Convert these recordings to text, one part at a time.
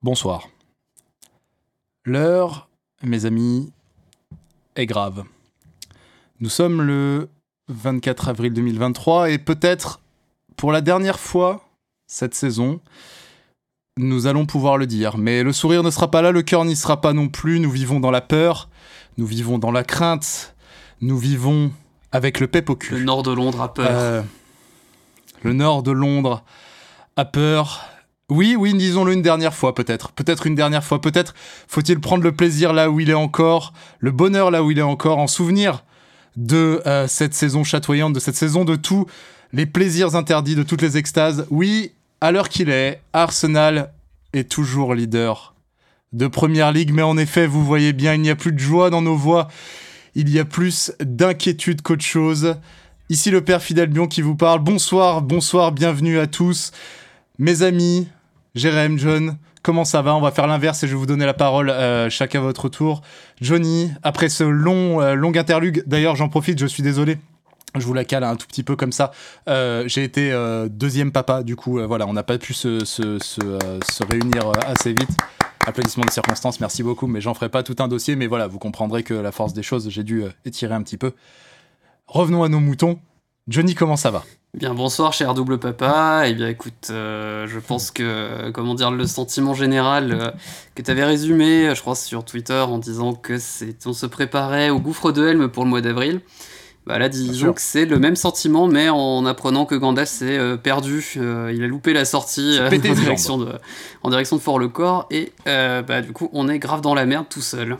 Bonsoir. L'heure, mes amis, est grave. Nous sommes le 24 avril 2023 et peut-être pour la dernière fois cette saison, nous allons pouvoir le dire. Mais le sourire ne sera pas là, le cœur n'y sera pas non plus. Nous vivons dans la peur, nous vivons dans la crainte, nous vivons avec le pep au cul. Le nord de Londres a peur. Euh, le nord de Londres a peur. Oui, oui, disons-le une dernière fois peut-être. Peut-être une dernière fois. Peut-être faut-il prendre le plaisir là où il est encore, le bonheur là où il est encore, en souvenir de euh, cette saison chatoyante, de cette saison de tous les plaisirs interdits, de toutes les extases. Oui, à l'heure qu'il est, Arsenal est toujours leader de Première Ligue, mais en effet, vous voyez bien, il n'y a plus de joie dans nos voix, il y a plus d'inquiétude qu'autre chose. Ici le père Fidel Bion qui vous parle. Bonsoir, bonsoir, bienvenue à tous. Mes amis, Jérém, John, comment ça va? On va faire l'inverse et je vais vous donner la parole euh, chacun à votre tour. Johnny, après ce long, euh, long interlude, d'ailleurs j'en profite, je suis désolé. Je vous la cale un tout petit peu comme ça. Euh, J'ai été deuxième papa, du coup, voilà, on n'a pas pu se, réunir assez vite. Applaudissements de circonstance, merci beaucoup, mais j'en ferai pas tout un dossier, mais voilà, vous comprendrez que la force des choses, j'ai dû étirer un petit peu. Revenons à nos moutons. Johnny, comment ça va? Bien bonsoir cher double papa. Eh bien écoute, euh, je pense que comment dire le sentiment général euh, que tu avais résumé, je crois sur Twitter en disant que c'est on se préparait au gouffre de Helm pour le mois d'avril. Bah là disons que c'est le même sentiment mais en apprenant que Gandalf s'est euh, perdu, il a loupé la sortie en, direction de, en direction de Fort-le-Corps et bah du coup on est grave dans la merde tout seul.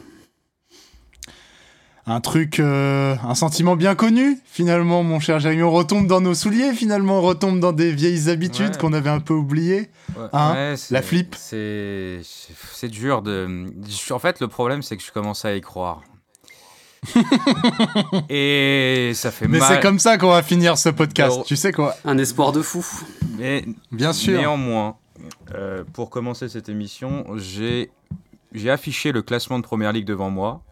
Un truc, euh, un sentiment bien connu, finalement, mon cher Jérémy. On retombe dans nos souliers, finalement, on retombe dans des vieilles habitudes Ouais. qu'on avait un peu oubliées. Ouais, Hein ouais, La flip. C'est dur de. En fait, le problème, c'est que je commence à y croire. Et ça fait Mais mal. c'est comme ça qu'on va finir ce podcast, Alors- tu sais quoi? Un espoir de fou. Mais Bien sûr. néanmoins, euh, pour commencer cette émission, j'ai j'ai affiché le classement de Première Ligue devant moi.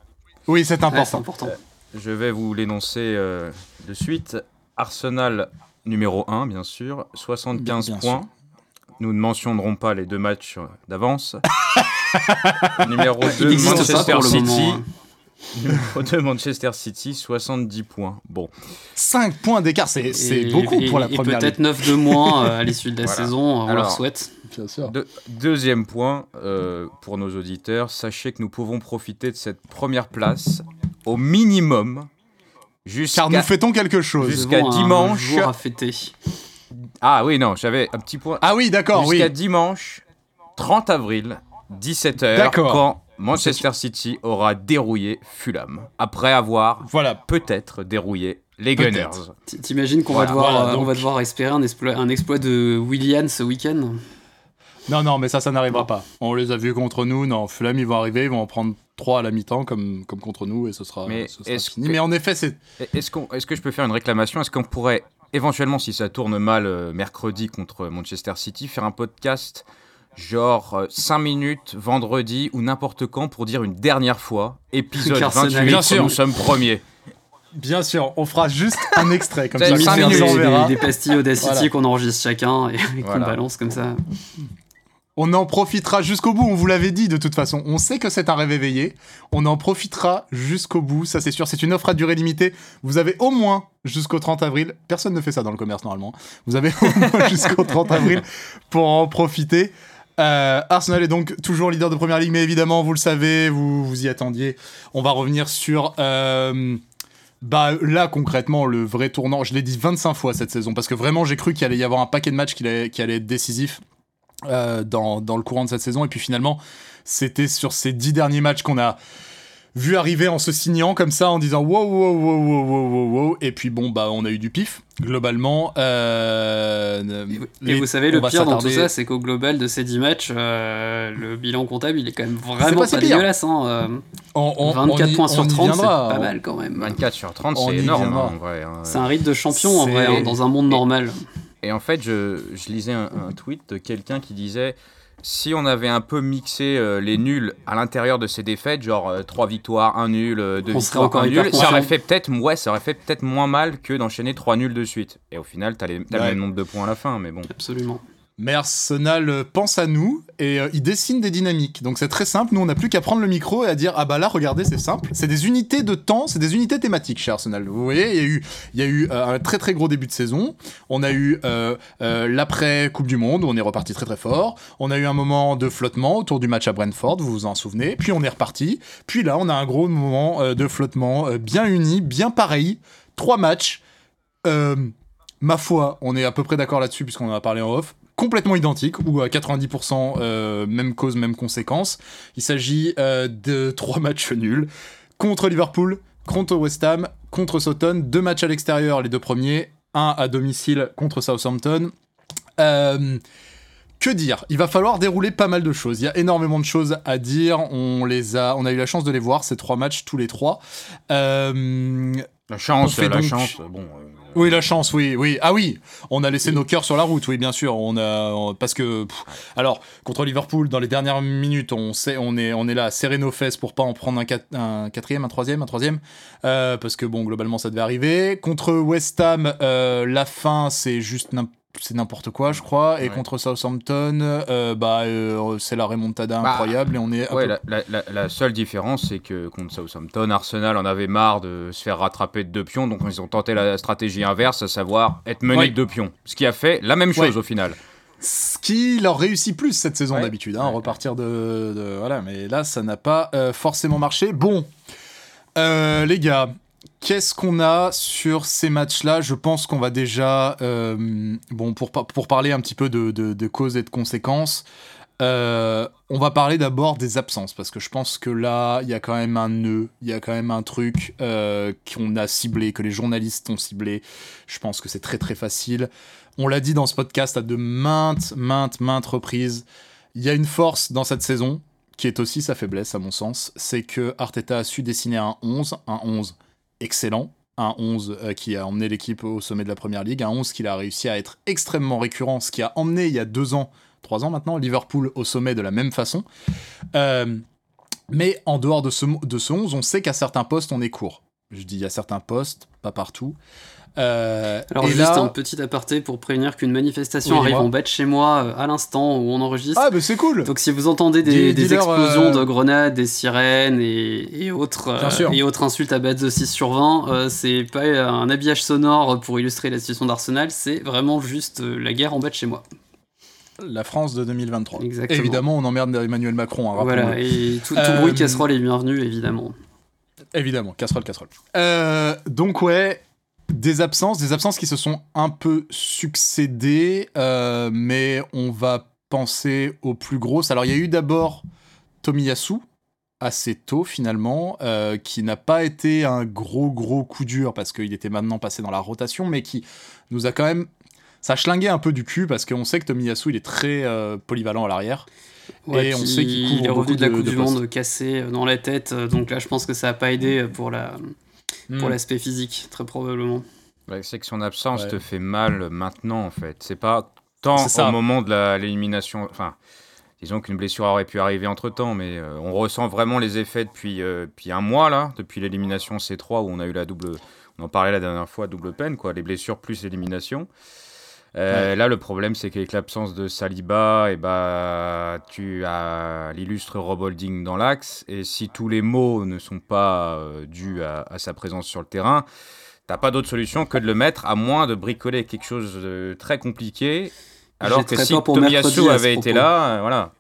Oui, c'est important. important. Je vais vous l'énoncer euh, de suite. Arsenal numéro 1, bien sûr, 75 Bien- bien points. Nous ne mentionnerons pas les deux matchs d'avance. numéro 2, Il n'existe pas Manchester City. Numéro 2, Manchester City, 70 points. Bon, 5 points d'écart, c'est c'est Et- beaucoup et- pour la et première peut-être 9 de moins euh, à l'issue de la Voilà. saison, on leur Alors, souhaite. ligue. Bien sûr. Deux- deuxième point euh, pour nos auditeurs. Sachez que nous pouvons profiter de cette première place au minimum jusqu'à. Car nous fêtons quelque chose. Jusqu'à avons un dimanche. jour à fêter. Ah oui, non, j'avais un petit point. Ah oui, d'accord, oui. Jusqu'à dimanche 30 avril, 17h, D'accord. quand Manchester City aura dérouillé Fulham. Après avoir Voilà. peut-être dérouillé les. Gunners. T'imagines qu'on Voilà, va, devoir, voilà, euh, on va devoir espérer un exploit, un exploit de Willian ce week-end? Non, non, mais ça, ça n'arrivera pas. On les a vus contre nous. Non, Fulham, ils vont arriver, ils vont en prendre 3 à la mi-temps, comme, comme contre nous, et ce sera, Mais ce sera fini. que- Mais en effet, c'est. Est-ce qu'on- est-ce que je peux faire une réclamation? Est-ce qu'on pourrait éventuellement, si ça tourne mal euh, mercredi contre Manchester City, faire un podcast genre 5 minutes vendredi ou n'importe quand pour dire une dernière fois épisode Qu'Arsenal- 28 Bien sûr. nous sommes premiers Bien sûr, on fera juste un extrait, comme ça, avez quand cinq on minutes. nous des, des- des pastilles Audacity Voilà. qu'on enregistre chacun et qu'on Voilà. balance comme ça. On en profitera jusqu'au bout, on vous l'avait dit de toute façon. On sait que c'est un rêve éveillé. On en profitera jusqu'au bout, ça c'est sûr. C'est une offre à durée limitée. Vous avez au moins jusqu'au 30 avril. Personne ne fait ça dans le commerce normalement. Vous avez au moins jusqu'au 30 avril pour en profiter. Euh, Arsenal est donc toujours leader de première ligue, mais évidemment, vous le savez, vous vous y attendiez. On va revenir sur. euh, bah là concrètement le vrai tournant, je l'ai dit 25 fois cette saison parce que vraiment j'ai cru qu'il allait y avoir un paquet de matchs qui allait, être décisif euh, dans, dans le courant de cette saison et puis finalement c'était sur ces dix derniers matchs qu'on a vu arriver en se signant comme ça en disant wow wow wow wow wow wow wow et puis bon bah on a eu du pif globalement euh, Et, vous- les- et vous savez, le pire dans tout ça, c'est qu'au global de ces 10 matchs, euh, le bilan comptable, il est quand même vraiment pas pas, dégueulasse. Hein, euh, on- on- 24 on y- points sur on y 30, c'est pas mal quand même. 24 sur 30 On c'est énorme hein, en vrai hein. C'est un rythme de champion en vrai, hein, dans un monde normal. et en fait je, je lisais un, un tweet de quelqu'un qui disait si on avait un peu mixé euh, les nuls à l'intérieur de ces défaites, genre 3 victoires, 1 nul, 2 On serait victoires, encore 1 hyper nul, ça aurait fait peut-être ouais, ça aurait fait peut-être moins mal que d'enchaîner 3 nuls de suite. Et au final, t'as, les- t'as Ouais. le même nombre de points à la fin, mais bon. Absolument. Mais Arsenal euh, pense à nous et euh, il dessine des dynamiques. Donc c'est très simple. Nous, on n'a plus qu'à prendre le micro et à dire Ah bah là, regardez, c'est simple. C'est des unités de temps, c'est des unités thématiques chez Arsenal. Vous voyez, il y a eu, y a eu euh, un très très gros début de saison. On a eu l'après Coupe du Monde où on est reparti très très fort. On a eu un moment de flottement autour du match à Brentford, vous vous en souvenez. Puis on est reparti. Puis là, on a un gros moment de flottement bien uni, bien pareil. Trois matchs. ma foi, on est à peu près d'accord là-dessus puisqu'on en a parlé en off complètement identique ou à 90% euh, même cause, même conséquence. Il s'agit euh, de trois matchs nuls contre Liverpool, contre West Ham, contre Southampton, deux matchs à l'extérieur, les deux premiers, un à domicile contre Southampton. Euh, que dire? Il va falloir dérouler pas mal de choses. Il y a énormément de choses à dire. On les a, on a eu la chance de les voir ces trois matchs tous les trois. la chance, la chance. Bon, oui, la chance, oui, oui. Ah oui, on a laissé nos cœurs sur la route, oui, bien sûr. On a parce que alors contre Liverpool, dans les dernières minutes, on sait, on est, on est là à serrer nos fesses pour pas en prendre un, un quatrième, un troisième, un troisième, euh, parce que bon, globalement, ça devait arriver. Contre West Ham, euh, la fin, c'est juste c'est n'importe quoi, je crois. Et contre Southampton, euh, bah, euh, c'est la remontada bah, incroyable. Et on est ouais, la, seule différence, c'est que contre Southampton, Arsenal en avait marre de se faire rattraper de deux pions. Donc, ils ont tenté la stratégie inverse, à savoir être mené de deux pions. Ce qui a fait la même chose au final. Ce qui leur réussit plus cette saison d'habitude, hein, repartir de, Voilà, mais là, ça n'a pas euh, forcément marché. Bon, les gars, Qu'est-ce qu'on a sur ces matchs-là? Je pense qu'on va déjà, euh, bon, pour, pour parler un petit peu de, causes et de conséquences, euh, on va parler d'abord des absences, parce que je pense que là, il y a quand même un nœud, il y a quand même un truc euh, qu'on a ciblé, que les journalistes ont ciblé. Je pense que c'est très très facile. On l'a dit dans ce podcast à de maintes, maintes, maintes reprises. Il y a une force dans cette saison, qui est aussi sa faiblesse à mon sens, c'est que Arteta a su dessiner un 11, un 11 excellent, un 11 euh, qui a emmené l'équipe au sommet de la première ligue, un 11 qui a réussi à être extrêmement récurrent, ce qui a emmené il y a deux ans, trois ans maintenant, Liverpool au sommet de la même façon. Euh, mais en dehors de ce, de ce 11, on sait qu'à certains postes, on est court. Je dis à certains postes, pas partout. Euh, Alors juste un petit aparté pour prévenir qu'une manifestation arrive en bas de chez moi euh, à l'instant où on enregistre. Ah bah c'est cool. Donc si vous entendez des, explosions euh, de grenades, des sirènes et, autres et autres insultes à base de 6 sur 20, c'est pas un habillage sonore pour illustrer la situation d'Arsenal, c'est vraiment juste la guerre en bas de chez moi. La France de 2023. Exactement. Évidemment, on emmerde Emmanuel Macron. Hein, voilà, et tout, tout bruit casserole est bienvenu, évidemment. Évidemment, casserole, casserole. donc ouais, des absences, des absences qui se sont un peu succédées, euh, mais on va penser aux plus grosses. Alors il y a eu d'abord Tomiyasu, assez tôt finalement, euh, qui n'a pas été un gros gros coup dur parce qu'il était maintenant passé dans la rotation, mais qui nous a quand même... Ça a schlingué un peu du cul parce qu'on sait que Tomiyasu il est très euh, polyvalent à l'arrière. et on sait qu'il est revenu de la Coupe du Monde cassé dans la tête, donc là je pense que ça n'a pas aidé pour la pour hmm. l'aspect physique, très probablement. c'est que son absence te fait mal maintenant, en fait. C'est pas tant au moment de l'élimination. Enfin, disons qu'une blessure aurait pu arriver entre temps, mais euh, on ressent vraiment les effets depuis, euh, depuis un mois, là, depuis l'élimination C3, où on a eu la double. On en parlait la dernière fois, double peine, quoi. Les blessures plus l'élimination. Euh, là, le problème, c'est qu'avec l'absence de Saliba, et eh bah, tu as l'illustre Rob Holding dans l'axe. Et si tous les mots ne sont pas euh, dus à, sa présence sur le terrain, t'as pas d'autre solution que de le mettre, à moins de bricoler quelque chose de très compliqué. Alors que si Tomiyasu avait été là, euh, voilà.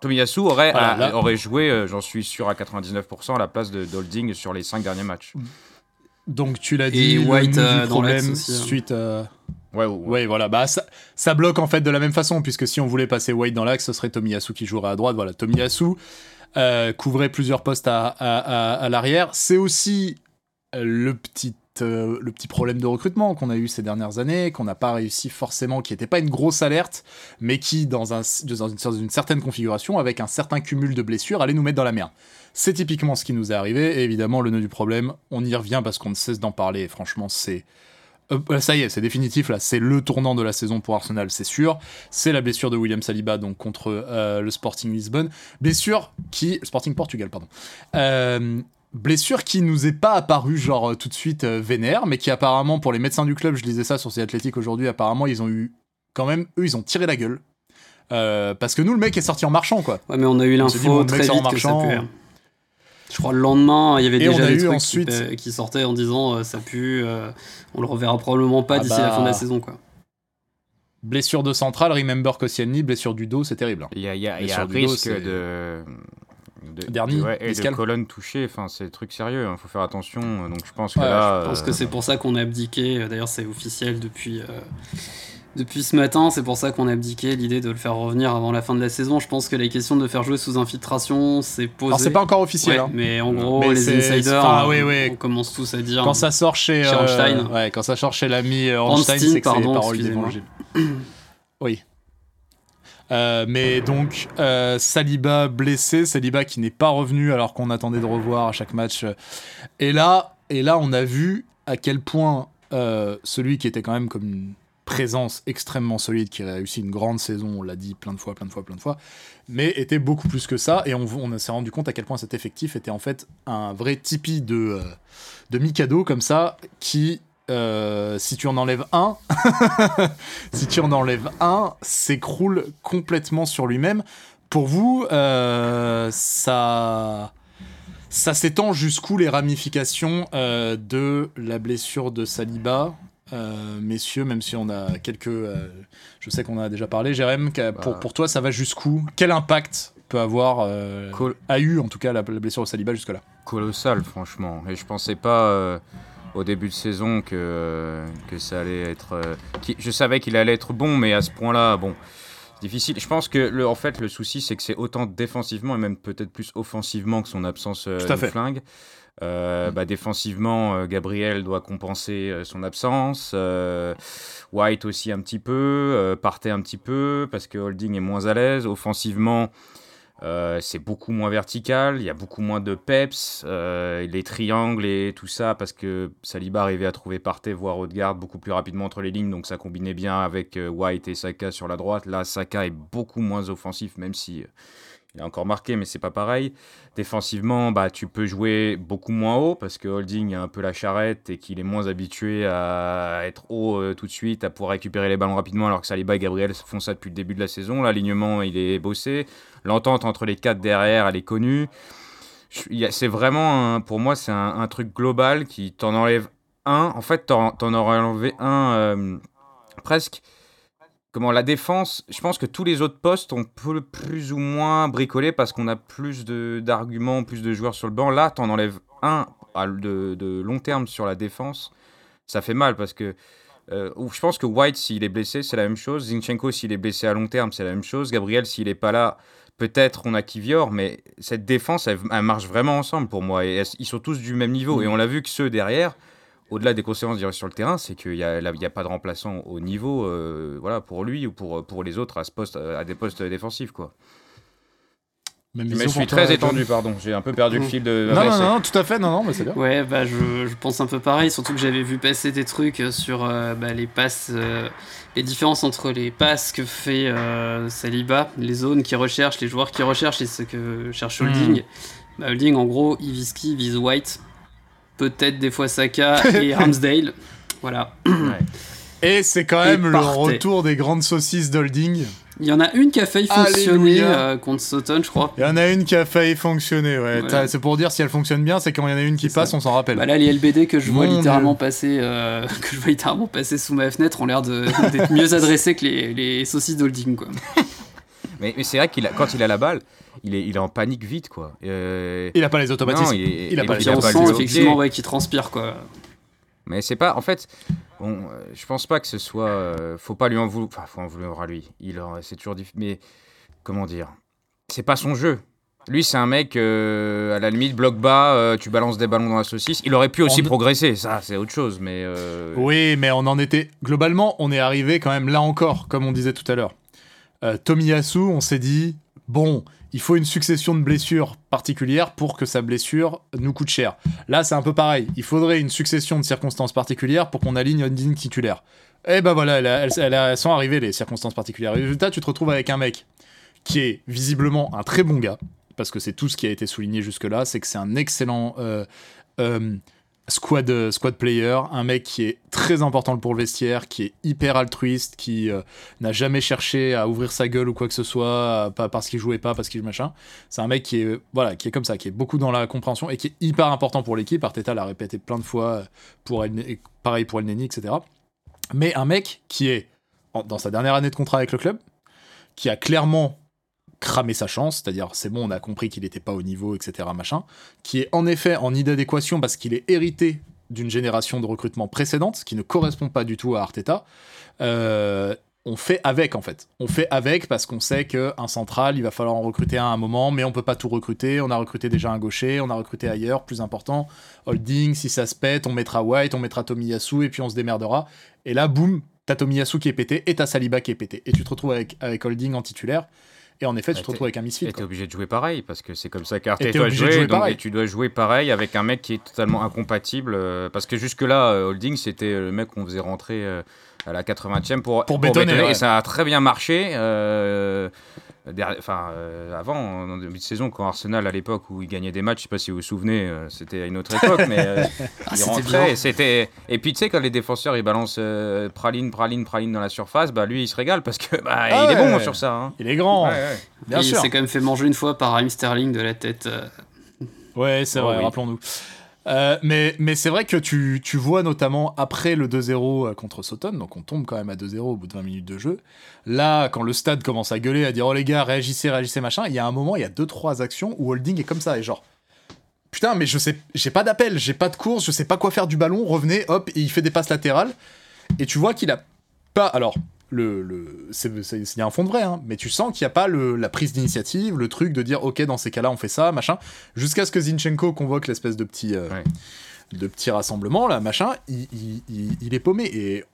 Tomiyasu aurait, aurait joué, j'en suis sûr à 99%, à la place de Holding sur les cinq derniers matchs. Donc tu l'as dit, White dans problème aussi, hein. suite. Ouais, voilà. Bah, ça, bloque en fait de la même façon, puisque si on voulait passer White dans l'axe, ce serait Tomiyasu qui jouerait à droite. Voilà, Tomiyasu euh, couvrait plusieurs postes à, l'arrière. C'est aussi euh, le petit, euh, le petit problème de recrutement qu'on a eu ces dernières années, qu'on n'a pas réussi forcément, qui n'était pas une grosse alerte, mais qui, dans, une, dans une certaine configuration, avec un certain cumul de blessures, allait nous mettre dans la merde. C'est typiquement ce qui nous est arrivé, et évidemment, le nœud du problème, on y revient parce qu'on ne cesse d'en parler, et franchement, c'est euh, bah, ça y est, c'est définitif là, c'est le tournant de la saison pour Arsenal, c'est sûr. C'est la blessure de William Saliba donc contre euh, le Sporting Lisbonne, blessure qui Sporting Portugal pardon. Euh, blessure qui nous est pas apparue genre tout de suite vénère, mais qui apparemment pour les médecins du club, je lisais ça sur ces athlétiques aujourd'hui, apparemment ils ont eu quand même eux ils ont tiré la gueule parce que nous, le mec est sorti en marchant, quoi. Ouais, mais on a eu l'info très vite en que ça marchant. Je crois le lendemain, il y avait Et déjà des trucs ensuite- qui, sortaient en disant euh, ça pue, euh, on le reverra probablement pas Ah d'ici la fin de la bah. saison, quoi. Blessure de centrale, remember Koscielny, blessure du dos, c'est terrible. hein. Il y a, y y un dos, risque c'est- de. de Dernier, ouais, et de colonne touchée, enfin c'est des trucs sérieux, il faut faire attention. Donc je pense que Ouais, là. Je pense euh, que c'est pour ça qu'on a abdiqué. euh, D'ailleurs, c'est officiel depuis, euh, depuis ce matin. C'est pour ça qu'on a abdiqué l'idée de le faire revenir avant la fin de la saison. Je pense que la question de le faire jouer sous infiltration, c'est posée. Alors, c'est pas encore officiel. Ouais, hein. mais en gros, Mais les c'est- insiders, enfin, euh, oui, oui. on commence tous à dire. Quand ça sort chez, Chez euh, Ornstein. ouais, quand ça sort chez l'ami euh, Ornstein, Ornstein, c'est que c'est les paroles d'évangile. oui. Euh, mais donc euh, Saliba blessé, Saliba qui n'est pas revenu alors qu'on attendait de revoir à chaque match. Et là, et là, on a vu à quel point euh, celui qui était quand même comme une présence extrêmement solide, qui a réussi une grande saison, on l'a dit plein de fois, plein de fois, plein de fois, mais était beaucoup plus que ça. Et on, s'est rendu compte à quel point cet effectif était en fait un vrai tipi de, euh, de Mikado comme ça, qui, euh, si tu en enlèves un, si tu en enlèves un, s'écroule complètement sur lui-même. Pour vous, euh, ça, ça s'étend jusqu'où les ramifications de la blessure de Saliba? Euh, messieurs, même si on a quelques. euh, je sais qu'on a déjà parlé, Jérém, pour, Bah. pour toi, ça va jusqu'où? Quel impact peut avoir, euh, Col- a eu en tout cas la, la blessure de Saliba jusque-là? Colossal, franchement. Et je pensais pas au début de saison que, que ça allait être. qui- je savais qu'il allait être bon, mais à ce point-là, bon, difficile. Je pense que le, en fait, le souci, c'est que c'est autant défensivement et même peut-être plus offensivement que son absence fait. flingue. Euh, bah, défensivement, euh, Gabriel doit compenser euh, son absence. euh, White aussi un petit peu. Partey un petit peu parce que Holding est moins à l'aise. Offensivement, euh, c'est beaucoup moins vertical, il y a beaucoup moins de peps, euh, les triangles et tout ça, parce que Saliba arrivait à trouver Partey, voire Odegaard beaucoup plus rapidement entre les lignes, donc ça combinait bien avec White et Saka sur la droite. Là, Saka est beaucoup moins offensif, même si il a encore marqué, mais c'est pas pareil. Défensivement, bah, tu peux jouer beaucoup moins haut, parce que Holding a un peu la charrette et qu'il est moins habitué à être haut euh, tout de suite, à pouvoir récupérer les ballons rapidement, alors que Saliba et Gabriel font ça depuis le début de la saison. L'alignement, il est bossé. L'entente entre les quatre derrière, elle est connue. C'est vraiment, pour moi, c'est un, truc global qui t'en enlève un. En fait, t'en t'en aurais enlevé un euh, presque. Comment la défense, je pense que tous les autres postes ont peu- plus ou moins bricolé parce qu'on a plus d'arguments, plus de joueurs sur le banc. Là, t'en enlèves un de, de long terme sur la défense. Ça fait mal parce que euh, je pense que White, s'il est blessé, c'est la même chose. Zinchenko, s'il est blessé à long terme, c'est la même chose. Gabriel, s'il n'est pas là, peut-être on a Kivior, mais cette défense, elle, elle marche vraiment ensemble pour moi. Et elles- ils sont tous du même niveau. Et on l'a vu que ceux derrière, au-delà des conséquences dirais, sur le terrain, c'est qu'il n'y a, pas de remplaçant au niveau euh, voilà, pour lui ou pour, pour les autres à, ce poste, à des postes défensifs. Quoi. Même Mais je suis très John. étendu, pardon. J'ai un peu perdu le fil de. Non, non, non, tout à fait, non, non, mais c'est bien. Ouais, bah je, je pense un peu pareil, surtout que j'avais vu passer des trucs euh, sur euh, bah, les passes, euh, les différences entre les passes que fait euh, Saliba, les zones qu'il recherche, les joueurs qu'il recherche et ce que cherche Hmm. Holding. Bah, Holding, en gros, il vise qui? Il vise White, peut-être des fois Saka et Ramsdale. Voilà. Ouais. Et c'est quand Et même le retour des grandes saucisses d'Holding. Il y en a une qui a failli fonctionner euh, contre Sutton, je crois. Il y en a une qui a failli fonctionner, ouais. C'est pour dire si elle fonctionne bien, c'est quand il y en a une qui passe, ça. on s'en rappelle. Bah là, les LBD que je vois Mon littéralement Dieu. passer, euh, que je vois littéralement passer sous ma fenêtre ont l'air de- d'être mieux adressés que les, les saucisses d'Holding, quoi. Mais, mais c'est vrai qu'il a, quand il a la balle, il est, il est en panique vite. quoi. Euh, Il a pas les automatismes. non, il, est- il a pas les le effectivement ouais, qu'il transpire, quoi. Mais c'est pas. En fait, bon, euh, je pense pas que ce soit. euh, faut pas lui en vouloir. Enfin, faut en vouloir à lui. Il, en- c'est toujours difficile. Mais comment dire C'est pas son jeu. Lui, c'est un mec, euh, à la limite, bloc bas, euh, tu balances des ballons dans la saucisse. Il aurait pu aussi On- progresser, ça, c'est autre chose. Mais. euh, Oui, mais on en était. Globalement, on est arrivé quand même là encore, comme on disait tout à l'heure. Euh, Tomiyasu, on s'est dit bon, il faut une succession de blessures particulières pour que sa blessure nous coûte cher. Là, c'est un peu pareil. Il faudrait une succession de circonstances particulières pour qu'on aligne une ligne titulaire. Et ben voilà, elles sont arrivées les circonstances particulières. Résultat, tu te retrouves avec un mec qui est visiblement un très bon gars, parce que c'est tout ce qui a été souligné jusque-là, c'est que c'est un excellent euh, euh, squad, euh, squad player, un mec qui est très important pour le vestiaire, qui est hyper altruiste, qui euh, n'a jamais cherché à ouvrir sa gueule ou quoi que ce soit, pas parce qu'il jouait pas, parce qu'il machin. C'est un mec qui est voilà, qui est comme ça, qui est beaucoup dans la compréhension et qui est hyper important pour l'équipe. Arteta l'a répété plein de fois pour El, pareil pour El Neni, etc. Mais un mec qui est dans sa dernière année de contrat avec le club, qui a clairement cramé sa chance, c'est-à-dire c'est bon, on a compris qu'il n'était pas au niveau, etc. machin, qui est en effet en inadéquation parce qu'il est hérité d'une génération de recrutement précédente, qui ne correspond pas du tout à Arteta. Euh, on fait avec en fait. On fait avec parce qu'on sait qu'un central, il va falloir en recruter un à un moment, mais on peut pas tout recruter. On a recruté déjà un gaucher, on a recruté ailleurs, plus important. Holding, si ça se pète, on mettra White, on mettra Tomiyasu et puis on se démerdera. Et là, boum, t'as Tomiyasu qui est pété et t'as Saliba qui est pété. Et tu te retrouves avec, avec Holding en titulaire. Et en effet, tu te retrouves avec un misfit. Et t'es obligé de jouer pareil, parce que c'est comme ça qu'Arteta joué, donc, et tu dois jouer pareil avec un mec qui est totalement incompatible. Euh, parce que jusque-là, euh, Holding, c'était le mec qu'on faisait rentrer euh, à la 80e pour, pour, bétonner. Et ça a très bien marché. Enfin, euh, avant, en début de saison, quand Arsenal, à l'époque où il gagnait des matchs, je sais pas si vous vous souvenez, euh, c'était à une autre époque, mais euh, ah, il rentrait et c'était. Et puis tu sais, quand les défenseurs ils balancent praline, praline, praline dans la surface, bah lui il se régale parce que bah, ah il est bon sur ça. Hein. Il est grand. Bien il s'est quand même fait manger une fois par Raheem Sterling de la tête. Ouais, c'est vrai, rappelons-nous. Euh, mais mais c'est vrai que tu, vois notamment après le 2-0 euh, contre Sutton, donc on tombe quand même à 2-0 au bout de 20 minutes de jeu. Là, quand le stade commence à gueuler, à dire oh les gars, réagissez, réagissez, machin, il y a un moment, il y a 2-3 actions où Holding est comme ça, et genre, putain, mais je sais, j'ai pas d'appel, j'ai pas de course, je sais pas quoi faire du ballon, revenez, hop, et il fait des passes latérales. Et tu vois qu'il a pas. Alors, le, le c'est un fond de vrai, hein, mais tu sens qu'il n'y a pas le, la prise d'initiative, le truc de dire ok dans ces cas-là on fait ça, machin, jusqu'à ce que Zinchenko convoque l'espèce de petit euh, de petit rassemblement là, machin, il, il, il, est paumé. Et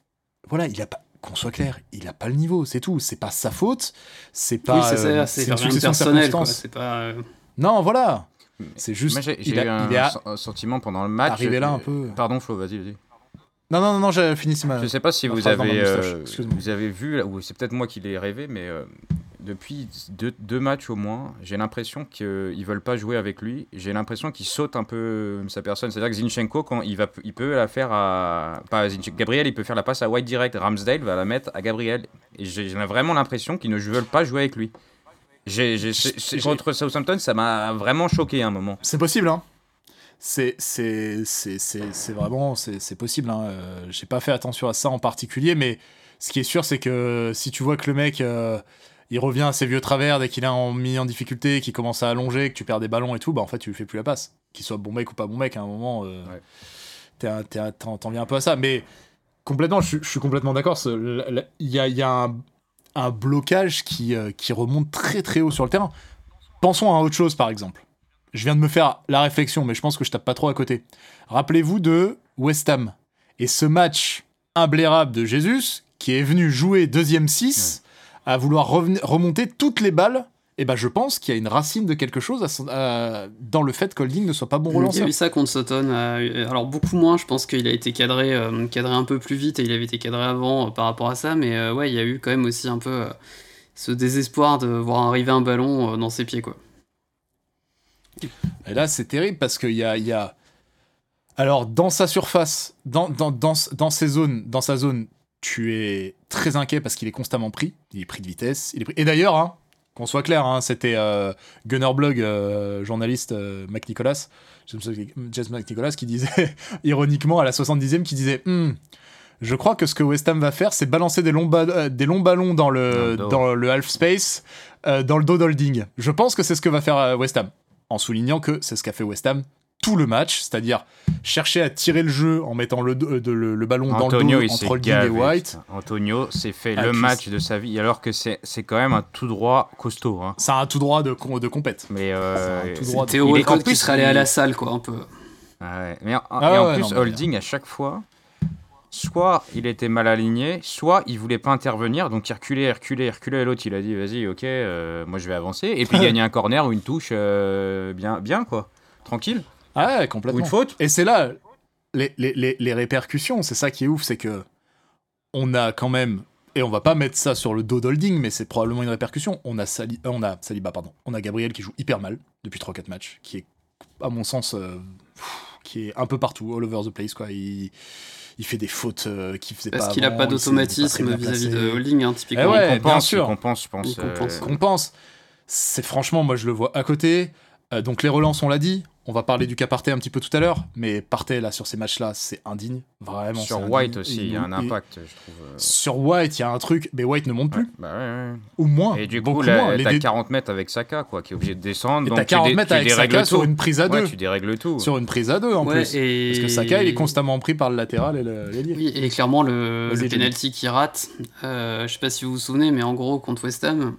voilà il a pas qu'on soit clair, il a pas le niveau, c'est tout, c'est pas sa faute, c'est pas euh, c'est une succession personnelle, c'est pas euh, non voilà, c'est juste j'ai eu un, sentiment pendant le match arrivé là un peu. Pardon Flo, vas-y vas-y. Non, non, non, j'ai fini ma. Je sais pas si vous avez, euh, vous avez vu, ou c'est peut-être moi qui l'ai rêvé, mais euh, depuis deux, deux, matchs au moins, j'ai l'impression qu'ils veulent pas jouer avec lui. J'ai l'impression qu'il saute un peu sa personne. C'est-à-dire que Zinchenko, quand il, va, il peut la faire à. Pas Gabriel, il peut faire la passe à White direct. Ramsdale va la mettre à Gabriel. Et j'ai vraiment l'impression qu'ils ne veulent pas jouer avec lui. J'ai, contre Southampton, ça m'a vraiment choqué à un moment. C'est possible, hein c'est vraiment c'est possible. Hein. Euh, j'ai pas fait attention à ça en particulier, mais ce qui est sûr, c'est que si tu vois que le mec euh, il revient à ses vieux travers dès qu'il est en, mis en difficulté, qu'il commence à allonger, que tu perds des ballons et tout, bah en fait tu lui fais plus la passe. Qu'il soit bon mec ou pas bon mec, à un moment, euh, t'en viens un peu à ça. Mais complètement, je, suis complètement d'accord. Il y a, y a un, un, blocage qui, qui remonte très très haut sur le terrain. Pensons à autre chose par exemple je viens de me faire la réflexion, mais je pense que je tape pas trop à côté. Rappelez-vous de West Ham et ce match imblairable de Jésus qui est venu jouer deuxième 6 à vouloir remonter toutes les balles. Et eh ben je pense qu'il y a une racine de quelque chose dans le fait que Holding ne soit pas bon relanceur. Il y a eu ça contre Sutton. Euh, alors beaucoup moins, je pense qu'il a été cadré, euh, cadré un peu plus vite et il avait été cadré avant euh, par rapport à ça. Mais ouais, il y a eu quand même aussi un peu ce désespoir de voir arriver un ballon dans ses pieds. quoi. Et là, c'est terrible parce qu'il y a, y a. Alors, dans sa surface, dans, dans, dans, dans, ses zones, dans sa zone, tu es très inquiet parce qu'il est constamment pris. Il est pris de vitesse. Il est Et d'ailleurs, hein, qu'on soit clair, hein, c'était euh, Gunner Blog, euh, journaliste euh, Mac Nicolas, Jess Mac Nicolas, qui disait, ironiquement, à la 70e, qui disait hmm, Je crois que ce que West Ham va faire, c'est balancer des longs, des longs ballons dans le, dans le half space, dans le dos d'holding. Je pense que c'est ce que va faire West Ham en soulignant que c'est ce qu'a fait West Ham tout le match, c'est-à-dire chercher à tirer le jeu en mettant le, euh, le, ballon dans le dos entre Holding et White. Antonio s'est fait ah, le match de sa vie, alors que c'est quand même un tout droit costaud. Hein. C'est un tout droit de, de compète. Mais euh, Théo Walcott qui serait allé à la salle, quoi, un peu. Ah ouais. Mais ah et en plus, Holding, à chaque fois, soit il était mal aligné, soit il voulait pas intervenir, donc il reculait, reculait, reculait, et l'autre il a dit vas-y, ok, euh, moi je vais avancer, et puis gagner un corner ou une touche euh, bien, bien quoi, tranquille. Ah ouais, complètement. Ou une faute. Et c'est là les, les, les, répercussions, c'est ça qui est ouf, c'est que on a quand même, et on va pas mettre ça sur le dos d'Holding, mais c'est probablement une répercussion, on a, Sali, euh, on a Saliba, pardon, on a Gabriel qui joue hyper mal depuis 3-4 matchs, qui est à mon sens qui est un peu partout, all over the place. Quoi. Il, il fait des fautes euh, qu'il faisait Parce pas qu'il n'a pas d'automatisme vis-à-vis de placé. Holding, hein, typiquement. Eh ouais, il bien sûr. il compense, je pense. Il compense. euh, qu'on pense. C'est franchement, moi je le vois à côté. Euh, donc les relances, on l'a dit. On va parler du cas Partey un petit peu tout à l'heure, mais Partey là sur ces matchs-là, c'est indigne, vraiment. Sur White indigne. aussi, il y a un et- impact, je trouve. euh, Sur White, il y a un truc, mais White ne monte plus, ouais, bah ouais, ouais. ou moins. Et du beaucoup coup, là, t'as dé- 40 mètres avec Saka, quoi, qui est obligé de descendre. et donc t'as tu 40 dé- mètres tu avec Saka tout. sur une prise à deux. Ouais, tu dérègles tout. Sur une prise à deux en Ouais, plus. et- Parce que Saka, il est constamment pris par le latéral et le- l'ailier. Oui, et clairement, le, le penalty qui rate, euh, je sais pas si vous vous souvenez, mais en gros, contre West Ham,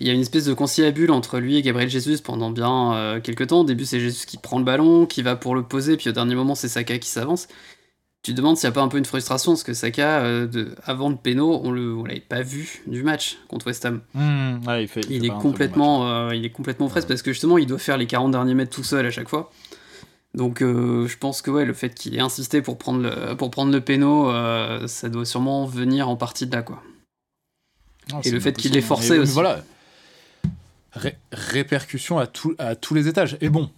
il y a une espèce de conciliabule entre lui et Gabriel Jesus pendant bien euh, quelques temps. Au début, c'est Jesus qui prend le ballon, qui va pour le poser, puis au dernier moment, c'est Saka qui s'avance. Tu te demandes s'il n'y a pas un peu une frustration, parce que Saka, euh, de, avant le péno, on on l'avait pas vu du match contre West Ham. Mmh, ouais, il fait- il Il fait est très bon complètement, euh, il est complètement frais parce que justement, il doit faire les 40 derniers mètres tout seul à chaque fois. Donc, euh, je pense que ouais, le fait qu'il ait insisté pour prendre le, pour prendre le péno, euh, ça doit sûrement venir en partie de là, quoi. Non, Et le fait qu'il l'ait forcé Mais- mais aussi. Voilà. Ré- répercussions à, tout- à tous les étages. Et bon,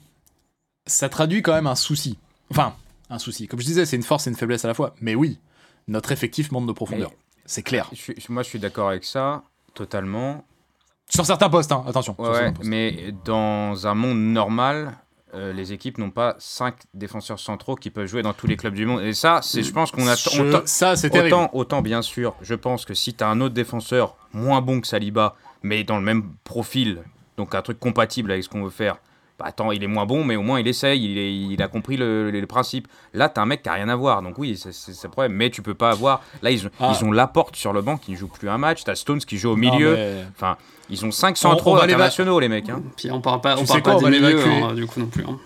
ça traduit quand même un souci. Enfin, un souci. Comme je disais, c'est une force et une faiblesse à la fois. Mais oui, notre effectif manque de profondeur. C'est clair. Je moi, je suis d'accord avec ça, totalement. Sur certains postes, hein, attention. Ouais, postes. mais dans un monde normal, euh, les équipes n'ont pas 5 défenseurs centraux qui peuvent jouer dans tous les clubs du monde. Et ça, c'est, je pense qu'on. Je- autant- Ça, c'est. Autant, autant, bien sûr, je pense que si tu as un autre défenseur moins bon que Saliba, mais dans le même profil, donc un truc compatible avec ce qu'on veut faire, bah attends, il est moins bon, mais au moins il essaye, il, est- il a compris le, le- le principe. Là, tu as un mec qui a rien à voir, donc oui, c'est c'est- c'est le problème, mais tu peux pas avoir. Là, ils ont, Ah. ils ont Laporte sur le banc qui ne joue plus un match, tu as Stones qui joue au Non, milieu. mais- Enfin, ils ont 5 centraux on internationaux, les mecs. Hein. Puis on parle pas, on parle quoi, pas on va des milieux, hein, du coup non plus. hein.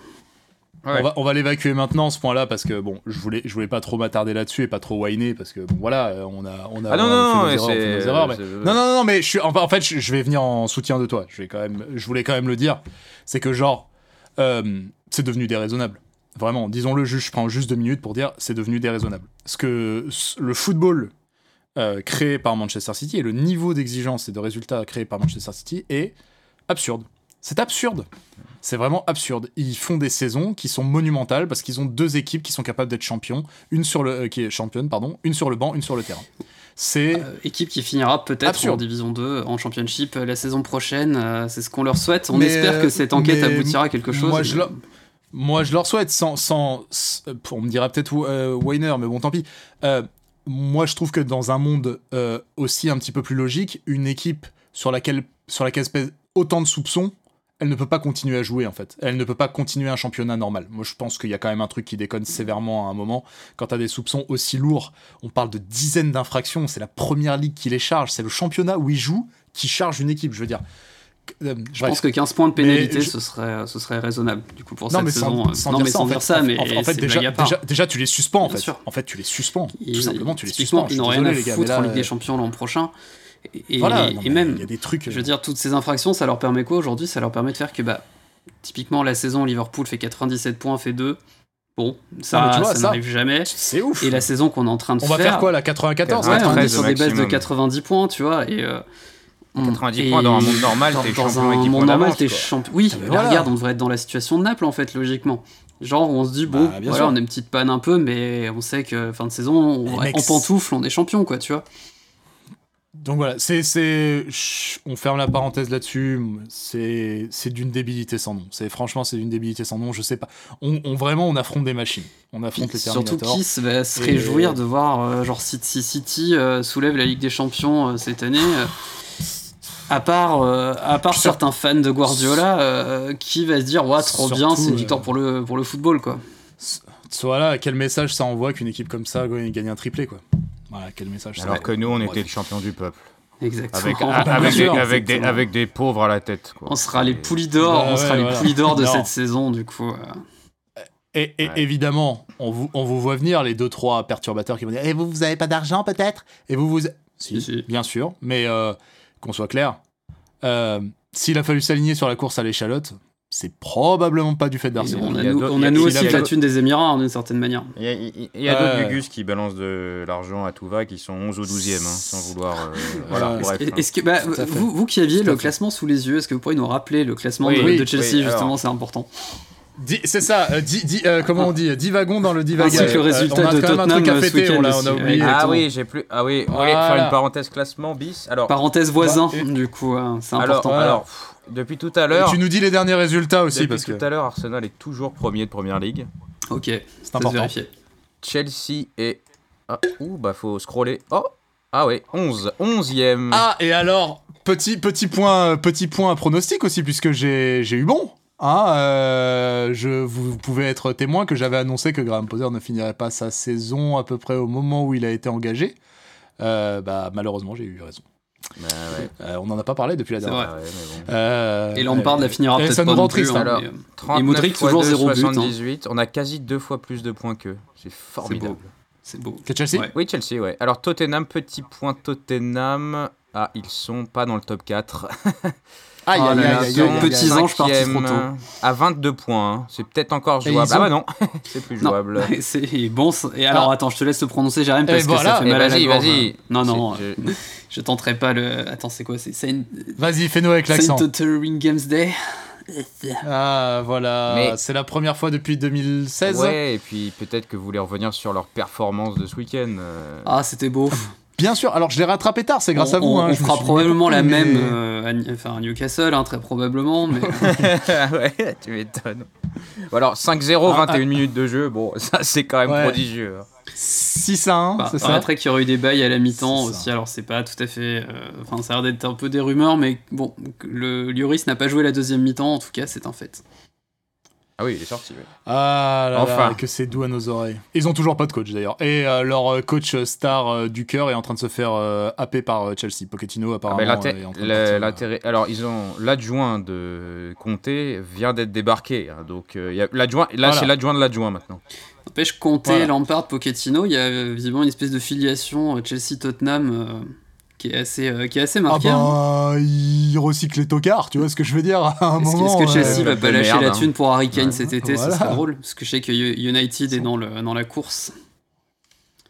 Ouais. On va, on va l'évacuer maintenant ce point-là parce que bon, je voulais, je voulais pas trop m'attarder là-dessus et pas trop whiner parce que bon, voilà, euh, on a, on a, Ah non, on a non, fait nos mais erreurs, mais- non, non, non, mais je suis, en, fait, je, vais venir en soutien de toi. Je vais quand même, je voulais quand même le dire, c'est que genre, euh, c'est devenu déraisonnable. Vraiment, disons-le, juste, je prends juste deux minutes pour dire, c'est devenu déraisonnable. Ce que le football euh, créé par Manchester City et le niveau d'exigence et de résultats créé par Manchester City est absurde. C'est absurde. C'est vraiment absurde. Ils font des saisons qui sont monumentales parce qu'ils ont deux équipes qui sont capables d'être champions, une sur le euh, qui est championne pardon, une sur le banc, une sur le terrain. C'est Euh, équipe qui finira peut-être en Division 2, en Championship euh, la saison prochaine. euh, c'est ce qu'on leur souhaite. On Mais, espère que cette enquête aboutira à quelque chose. Moi, je leur, moi, je leur souhaite, sans, sans, on me dira peut-être Weiner, mais bon, tant pis. Moi, je trouve que dans un monde aussi un petit peu plus logique, une équipe sur laquelle, sur laquelle pèse autant de soupçons, elle ne peut pas continuer à jouer en fait. Elle ne peut pas continuer un championnat normal. Moi, je pense qu'il y a quand même un truc qui déconne sévèrement à un moment. Quand tu as des soupçons aussi lourds, on parle de dizaines d'infractions. C'est la première ligue qui les charge. C'est le championnat où ils jouent qui charge une équipe. Je veux dire. Euh, Je pense que 15 points de pénalité, je- ce, serait, ce serait raisonnable du coup pour non, cette mais saison. sans, euh, sans non, dire mais ça, sans dire ça, mais en, en fait déjà, tu les suspends en Bien fait. sûr. En fait, tu les suspends. Tout simplement, tu les suspends. Ils n'ont rien à les gars, foutre en Ligue des euh, Champions l'an prochain. Et, Voilà, et non, même, il y a des trucs. je veux dire, toutes ces infractions, ça leur permet quoi aujourd'hui? Ça leur permet de faire que, bah, typiquement, la saison Liverpool fait 97 points, fait 2. Bon, ça, vois, ça ça- n'arrive jamais. c'est ouf. Et la saison qu'on est en train de On va faire. faire quoi là 94 Ouais, là, on est 13 sur des bases de maximum. 90 points, tu vois. Et, euh, on- 90 et points dans un monde normal, t'es dans champion un équipe monde normal, t'es champion. Oui, Ah, mais mais voilà. regarde, on devrait être dans la situation de Naples en fait, logiquement. Genre, on se dit, bon, Bah, bien voilà, sûr. on a une petite panne un peu, mais on sait que fin de saison, on- en pantoufle, on est champion, quoi, tu vois. Donc voilà, c'est, c'est, on ferme la parenthèse là-dessus. C'est, c'est d'une débilité sans nom. C'est franchement, c'est d'une débilité sans nom. Je sais pas. On, on- vraiment, on affronte des machines. On affronte les Surtout Terminators. qui se, va se Et- réjouir de voir euh, genre City, City euh, soulève la Ligue des Champions euh, cette année. euh, à part, à part certains fans de Guardiola, qui va se dire ouais trop Surtout, bien, c'est une victoire pour le pour le football quoi. Voilà, quel message ça envoie qu'une équipe comme ça gagne gagne un triplé quoi. Voilà, quel message ça Alors que nous, on Bref. était le champion du peuple. Exactement. Avec, des, sûr, avec, des, exactement. avec des pauvres à la tête. Quoi. On sera les poulies d'or, Bah on sera ouais, les voilà. poulies d'or de Non. cette saison du coup. euh. Et, et Ouais. évidemment, on vous, on vous voit venir les deux trois perturbateurs qui vont dire Et vous, vous avez pas d'argent peut-être? Et vous, vous. Si, Si, si. bien sûr, mais euh, qu'on soit clair, euh, s'il a fallu s'aligner sur la course à l'échalote, c'est probablement pas du fait d'Arsenal. on a nous, on a nous aussi la thune des Émirats hein, d'une certaine manière. Il y a, il y a Ouais. d'autres Gugus qui balancent de l'argent à tout va, qui sont 11 ou 12e, hein, sans vouloir. euh, voilà, bref. Est- hein. Est-ce que bah, à fait. vous, vous qui aviez le fait. classement sous les yeux, est-ce que vous pourriez nous rappeler le classement Oui, de, oui, de Chelsea oui, justement, c'est important. C'est ça, euh, di- di- euh, comment on dit Divagons dans le. Ainsi que le résultat on a de quand même un truc Tottenham, à ce fêter, on on a oublié. Ah oui, j'ai plus. Ah oui, vous voulez faire une parenthèse classement bis Alors, Parenthèse voisin, Bah, et- du coup, hein, c'est alors, important. Alors, pff, depuis tout à Et l'heure, tu nous dis les derniers résultats aussi, depuis parce que tout à l'heure, Arsenal est toujours premier de première ligue. Ok, c'est important. vérifier. Chelsea est. Ah, ouh, bah faut scroller. Oh Ah ouais, 11. 11ème. Ah, et alors, petit, petit, point, petit point pronostic aussi, puisque j'ai j'ai eu bon. Hein, euh, je, vous, vous pouvez être témoin que j'avais annoncé que Graham Potter ne finirait pas sa saison à peu près au moment où il a été engagé. Euh, bah, malheureusement, j'ai eu raison. Bah ouais. Euh, on n'en a pas parlé depuis la dernière. vrai. Ah ouais, mais bon. Euh, Et Lampard la finira Et peut-être ça pas nous non rend plus. triste, hein, alors. mais, 39 Modric, toujours 2, zéro but, hein. 78. On a quasi deux fois plus de points qu'eux. C'est formidable. C'est beau. Que Chelsea Ouais. Oui, Chelsea, ouais. Alors Tottenham, petit point Tottenham. Ah, ils sont pas dans le top 4. Aïe, Oh aïe, là aïe, là, aïe, ce aïe, aïe, petit aïe. ange parti trop tôt. À 22 points. hein. C'est peut-être encore Et jouable. Ah bah non, c'est plus Non, jouable. c'est bon. Et alors, Ah. attends, je te laisse te prononcer, Jérém, Et parce que voilà. ça fait Eh, mal à la vas-y, gorge. vas-y. Non, non, C'est- euh, je tenterai pas le. Attends, c'est quoi C'est Saint, Vas-y, fais-nous avec l'accent. Saint Tuttering Games Day Ah, voilà. Mais- C'est la première fois depuis 2016. Ouais, et puis peut-être que vous voulez revenir sur leur performance de ce week-end. euh. Ah, c'était beau. Bien sûr. Alors, je l'ai rattrapé tard, c'est grâce on, à vous. On, hein, on fera probablement la même euh, à, enfin, à Newcastle, hein, très probablement. Mais Ah ouais, tu m'étonnes. Bon, alors 5-0, Ah, 21 minutes de jeu, bon, ça c'est quand même Ouais. prodigieux. hein. 6 à 1, bah, c'est ça qu'il y aurait eu des bails à la mi-temps aussi. Alors, c'est pas tout à fait. euh, Enfin, ça a l'air d'être un peu des rumeurs, mais bon, le Lloris n'a pas joué la deuxième mi-temps, en tout cas, c'est un fait. Ah oui, il est sorti. ouais. Ah là Enfin. là, que c'est doux à nos oreilles. Ils ont toujours pas de coach d'ailleurs. Et euh, leur euh, coach star euh, du cœur est en train de se faire euh, happer par euh, Chelsea. Pochettino Ah, apparemment. est en train de partir. Alors, ils ont l'adjoint de Comté vient d'être débarqué, hein, donc euh, il y a l'adjoint. Là, Voilà. c'est l'adjoint de l'adjoint maintenant. N'empêche, Conte, Voilà. Lampard, Pochettino, il y a visiblement une espèce de filiation euh, Chelsea-Tottenham euh, qui, est assez, euh, qui est assez Ah marquée. hein. bah, ils recyclent les tocards, tu vois ce que je veux dire à un Est-ce que, est-ce que Chelsea euh, va pas lâcher merde, la hein. thune pour Harry Kane Ouais. cet été Voilà. Ce serait drôle, parce que je sais que United est dans, le, dans la course.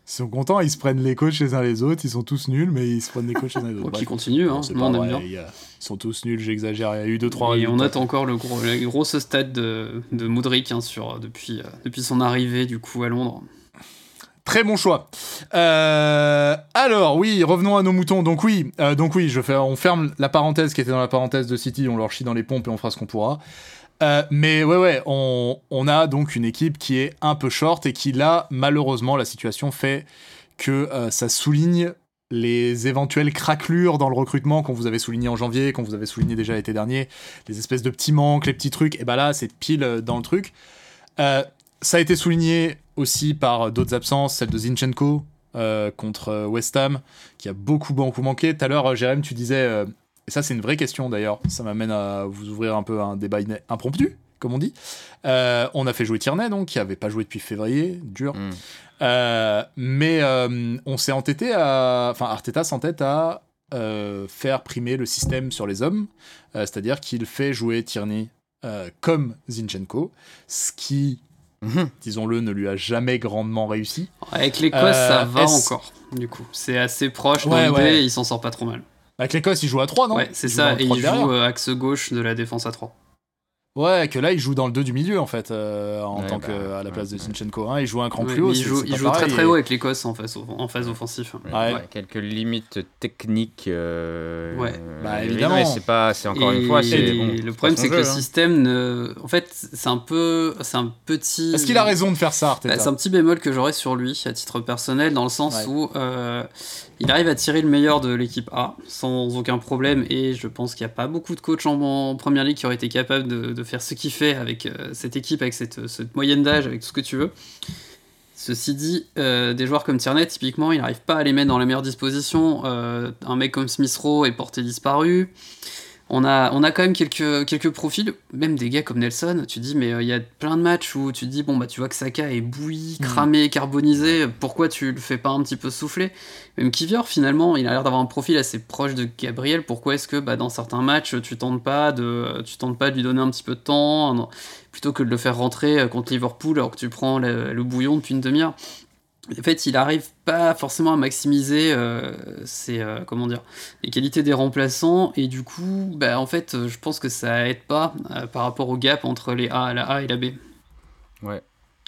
Ils sont contents, ils se prennent les coachs les uns les autres, ils sont tous nuls, mais ils se prennent les coachs les uns les autres. Qui Bref. continue, hein, Non, on aime bien. il Ils sont tous nuls, j'exagère. Il y a eu 2-3 Et on note encore le gros, la grosse stade de, de Modric hein, sur, depuis, euh, depuis son arrivée du coup à Londres. Très bon choix. Euh, alors oui, revenons à nos moutons. Donc oui, euh, donc oui, on ferme la parenthèse qui était dans la parenthèse de City. On leur chie dans les pompes et on fera ce qu'on pourra. Euh, mais ouais, ouais, on, a donc une équipe qui est un peu short et qui là, malheureusement, la situation fait que ça souligne les éventuelles craquelures dans le recrutement qu'on vous avait souligné en janvier, qu'on vous avait souligné déjà l'été dernier, les espèces de petits manques, les petits trucs, et bah là, c'est pile dans le truc. Ça a été souligné aussi par d'autres absences, celle de Zinchenko euh, contre euh, West Ham, qui a beaucoup, beaucoup manqué. Tout à l'heure, euh, Jérém, tu disais, euh, et ça c'est une vraie question d'ailleurs, ça m'amène à vous ouvrir un peu un débat impromptu, comme on dit. Euh, on a fait jouer Tierney, donc, qui avait pas joué depuis février, dur. Mm. Euh, mais on s'est entêté à. Enfin, Arteta s'entête à faire primer le système sur les hommes, c'est-à-dire qu'il fait jouer Tierney comme Zinchenko, ce qui, Mhm. disons-le, ne lui a jamais grandement réussi. Avec l'Écosse, Euh, ça va encore, du coup. C'est assez proche dans Ouais, l'idée, ouais. et il s'en sort pas trop mal. Avec l'Écosse, il joue à 3, non? Ouais, c'est ça, dans et 3 il derrière. joue euh, axe gauche de la défense à 3. Ouais, que là, il joue dans le 2 du milieu, en fait, euh, en Ouais, tant bah, que à la place de ouais. Zinchenko. hein. il joue un cran Ouais, plus haut. il joue, il très très haut avec l'Écosse en phase, en phase offensif. Ouais, quelques limites techniques. euh, Ouais. Bah, évidemment. c'est pas, c'est encore Et une fois, c'est bon, le problème c'est que le hein. système ne... en fait c'est un peu c'est un petit Est-ce qu'il a raison de faire ça, Bah, c'est un petit bémol que j'aurais sur lui à titre personnel dans le sens Ouais. où euh, il arrive à tirer le meilleur de l'équipe A sans aucun problème et je pense qu'il n'y a pas beaucoup de coachs en, en première ligue qui auraient été capables de, de faire ce qu'il fait avec euh, cette équipe avec cette, cette moyenne d'âge avec tout ce que tu veux Ceci dit, euh, des joueurs comme Tierney, typiquement, il n'arrive pas à les mettre dans la meilleure disposition. Euh, un mec comme Smith Rowe est porté disparu. On a, on a quand même quelques, quelques profils, même des gars comme Nelson. Tu dis, mais euh, il y a plein de matchs où tu te dis, bon, bah tu vois que Saka est bouilli, Mhm. cramé, carbonisé. Pourquoi tu le fais pas un petit peu souffler? Même Kivior, finalement, il a l'air d'avoir un profil assez proche de Gabriel. Pourquoi est-ce que bah, dans certains matchs, tu tentes pas de, tu tentes pas de lui donner un petit peu de temps, plutôt que de le faire rentrer euh, contre Liverpool alors que tu prends le, le bouillon depuis une demi-heure? En fait, il arrive pas forcément à maximiser euh, ses, euh, les qualités des remplaçants et du coup, bah, en fait, je pense que ça aide pas euh, par rapport au gap entre les A, la A et la B. Ouais,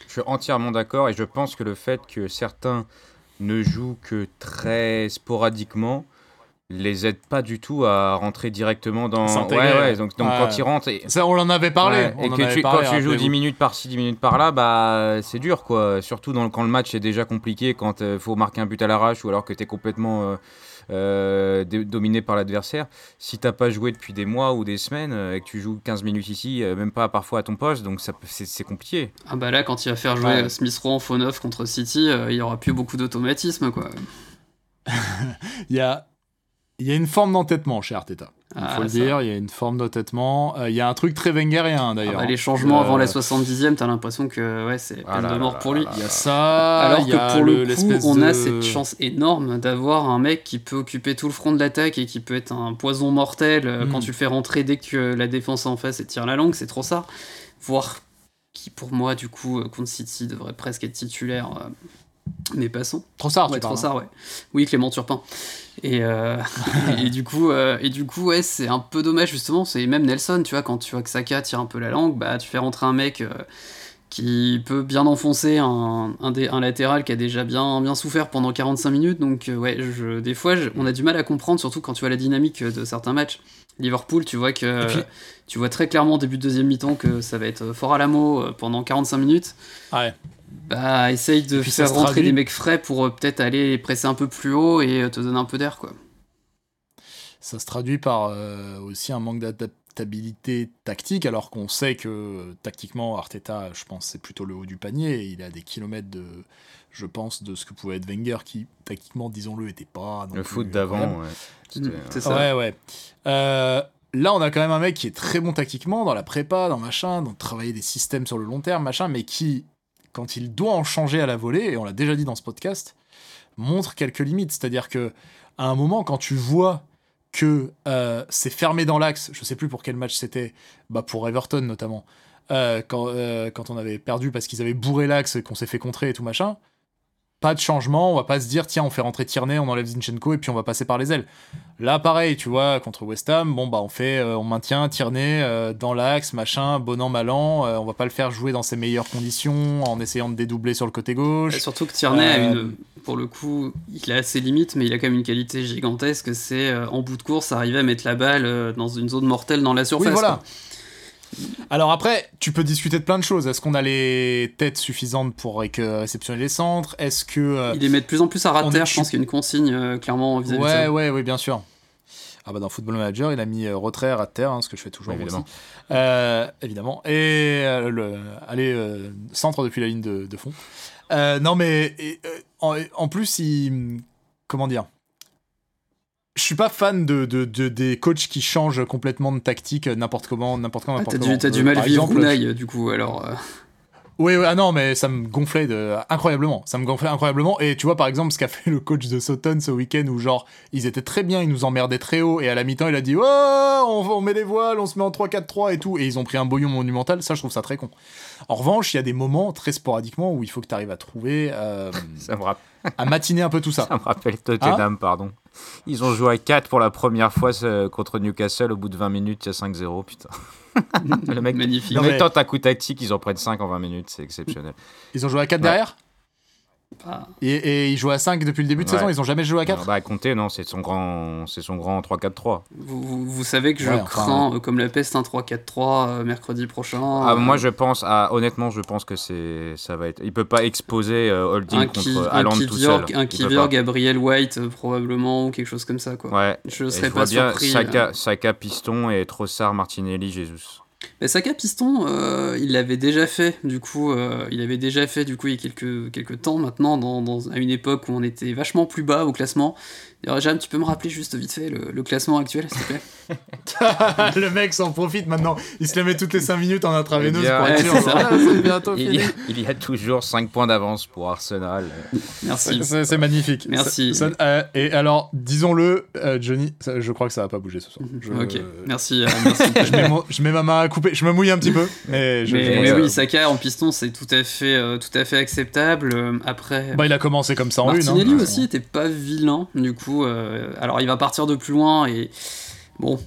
je suis entièrement d'accord et je pense que le fait que certains ne jouent que très sporadiquement les aide pas du tout à rentrer directement dans. Ouais, ouais, donc, donc quand ils rentrent. Et... Ça, on en avait parlé. et que tu, quand tu joues 10 minutes par-ci, 10 minutes par-là, bah, c'est dur, quoi. Surtout dans, quand le match est déjà compliqué, quand il faut marquer un but à l'arrache ou alors que tu es complètement. Euh, euh, dominé par l'adversaire. Si t'as pas joué depuis des mois ou des semaines euh, et que tu joues 15 minutes ici, même pas parfois à ton poste, donc c'est compliqué. Ah bah là, quand il va faire jouer Smith Rowe en faux neuf contre City, il y aura plus beaucoup d'automatisme, quoi. il y a il y a une forme d'entêtement chez Arteta. Il faut ah, le dire, il y a une forme d'entêtement. Euh, il y a un truc très wengerien d'ailleurs. Ah bah, les changements avant la 70e, t'as l'impression que ouais, c'est peine de mort pour lui. Il y a ça. Alors que pour le, coup, on a cette chance énorme d'avoir un mec qui peut occuper tout le front de l'attaque et qui peut être un poison mortel euh, quand hmm. tu le fais rentrer dès que la défense en face et tire la langue, c'est trop ça. Voire qui pour moi, du coup, euh, contre City devrait presque être titulaire. Mais passons. Trop ça, ouais, trop ça, hein. ouais. Oui, Clément Turpin. Et, euh, et, du coup, euh, et du coup, ouais, c'est un peu dommage justement. C'est même Nelson, tu vois, quand tu vois que Saka tire un peu la langue, bah tu fais rentrer un mec euh, qui peut bien enfoncer un, un, un, latéral qui a déjà bien, bien souffert pendant 45 minutes. Donc ouais, je, des fois, on a du mal à comprendre, surtout quand tu vois la dynamique de certains matchs. Liverpool, tu vois que tu vois très clairement au début de deuxième mi-temps que ça va être fort à la mot pendant 45 minutes. Ouais. Bah, essaye de faire rentrer des mecs frais pour euh, peut-être aller presser un peu plus haut et euh, te donner un peu d'air, quoi. Ça se traduit par euh, aussi un manque d'adaptabilité tactique, alors qu'on sait que tactiquement, Arteta, je pense, c'est plutôt le haut du panier. il a des kilomètres de, je pense, de ce que pouvait être Wenger, qui, tactiquement, disons-le, était pas. le foot d'avant, ouais. Mm, c'est ça. Ouais, ouais. là, on a quand même un mec qui est très bon tactiquement, dans la prépa, dans machin, dans travailler des systèmes sur le long terme, machin, mais qui quand il doit en changer à la volée, et on l'a déjà dit dans ce podcast, montre quelques limites. C'est-à-dire que à un moment, quand tu vois que euh, c'est fermé dans l'axe, je sais plus pour quel match c'était, bah pour Everton notamment, euh, quand, euh, quand on avait perdu parce qu'ils avaient bourré l'axe et qu'on s'est fait contrer et tout machin, pas de changement, on va pas se dire tiens on fait rentrer Tierney, on enlève Zinchenko et puis on va passer par les ailes. Là pareil, tu vois, contre West Ham, bon bah on fait euh, on maintient Tierney euh, dans l'axe, machin, bon an mal an, euh, on va pas le faire jouer dans ses meilleures conditions en essayant de dédoubler sur le côté gauche. surtout que Tierney a une pour le coup, il a ses limites mais il a quand même une qualité gigantesque, c'est en bout de course arriver à mettre la balle dans une zone mortelle dans la surface. Oui, voilà. Alors après, tu peux discuter de plein de choses. Est-ce qu'on a les têtes suffisantes pour réceptionner les centres? Est-ce que euh, il les met de plus en plus à ras terre Je pense qu'il y a une consigne euh, clairement vis-à-vis ouais, de ça. Ouais, ouais, bien sûr. Ah bah dans Football Manager, il a mis euh, retrait à terre, hein, ce que je fais toujours évidemment. évidemment. Et le, allez, centre depuis la ligne de, fond. non mais en, en, plus, il comment dire je suis pas fan de, de, des coachs qui changent complètement de tactique n'importe comment, n'importe quand, ah, t'as Du, du mal vivre exemple, du coup, alors. Euh. Oui, oui, ah non, mais ça me gonflait de... incroyablement. Ça me gonflait incroyablement. Et tu vois, par exemple, ce qu'a fait le coach de Sutton ce week-end, où genre, ils étaient très bien, ils nous emmerdaient très haut, et à la mi-temps, il a dit, oh, on, on met les voiles, on se met en 3-4-3 et tout, et ils ont pris un bouillon monumental. Ça, je trouve ça très con. En revanche, il y a des moments très sporadiquement où il faut que tu arrives à trouver. Euh, ça me rappelle. À matiner un peu tout ça. Ça me rappelle Tottenham, hein pardon. Ils ont joué à 4 pour la première fois contre Newcastle au bout de 20 minutes, il y a 5-0, putain. le mec, Magnifique. Le mec tente un coup tactique, ils en prennent 5 en 20 minutes, c'est exceptionnel. Ils ont joué à 4 derrière et, ils jouent à 5 depuis le début de saison, ils ont jamais joué à 4 Bah compter, non, c'est son grand, c'est son grand 3-4-3. Vous, vous, savez que je crains euh, comme la peste un 3-4-3 euh, mercredi prochain. Ah, euh, Moi je pense, ah, honnêtement je pense que c'est, ça va être, il peut pas exposer Holding un contre Haaland tout seul. Un Kivior, Gabriel White probablement ou quelque chose comme ça quoi. Ouais. Je serais pas bien surpris. Saka, Saka Piston et Trossard, Martinelli, Jesus. Mais Saka Piston, euh, il l'avait déjà fait, du coup, euh, il avait déjà fait, du coup, il y a quelques, quelques temps maintenant, dans, à une époque où on était vachement plus bas au classement. Jam, tu peux me rappeler juste vite fait le, le classement actuel, s'il te plaît le mec s'en profite maintenant. Il se les met toutes les 5 minutes en intraveineuse pour être sûr. ça. Bientôt Il y, a, il y a toujours 5 points d'avance pour Arsenal. Merci. C'est magnifique. Merci. Ça- ça- euh, et alors, disons-le, euh, Johnny, ça- je crois que ça va pas bouger ce soir. Je, Ok, merci. euh, merci. je, mets mon- je mets ma main à couper. Je me mouille un petit peu, mais je. mais, je- mais oui, Saka en piston, c'est tout à fait, euh, tout à fait acceptable. Après, Bah, il a commencé comme ça en une. Martinelli hein. aussi était pas vilain, du coup. Euh, alors, il va partir de plus loin et bon,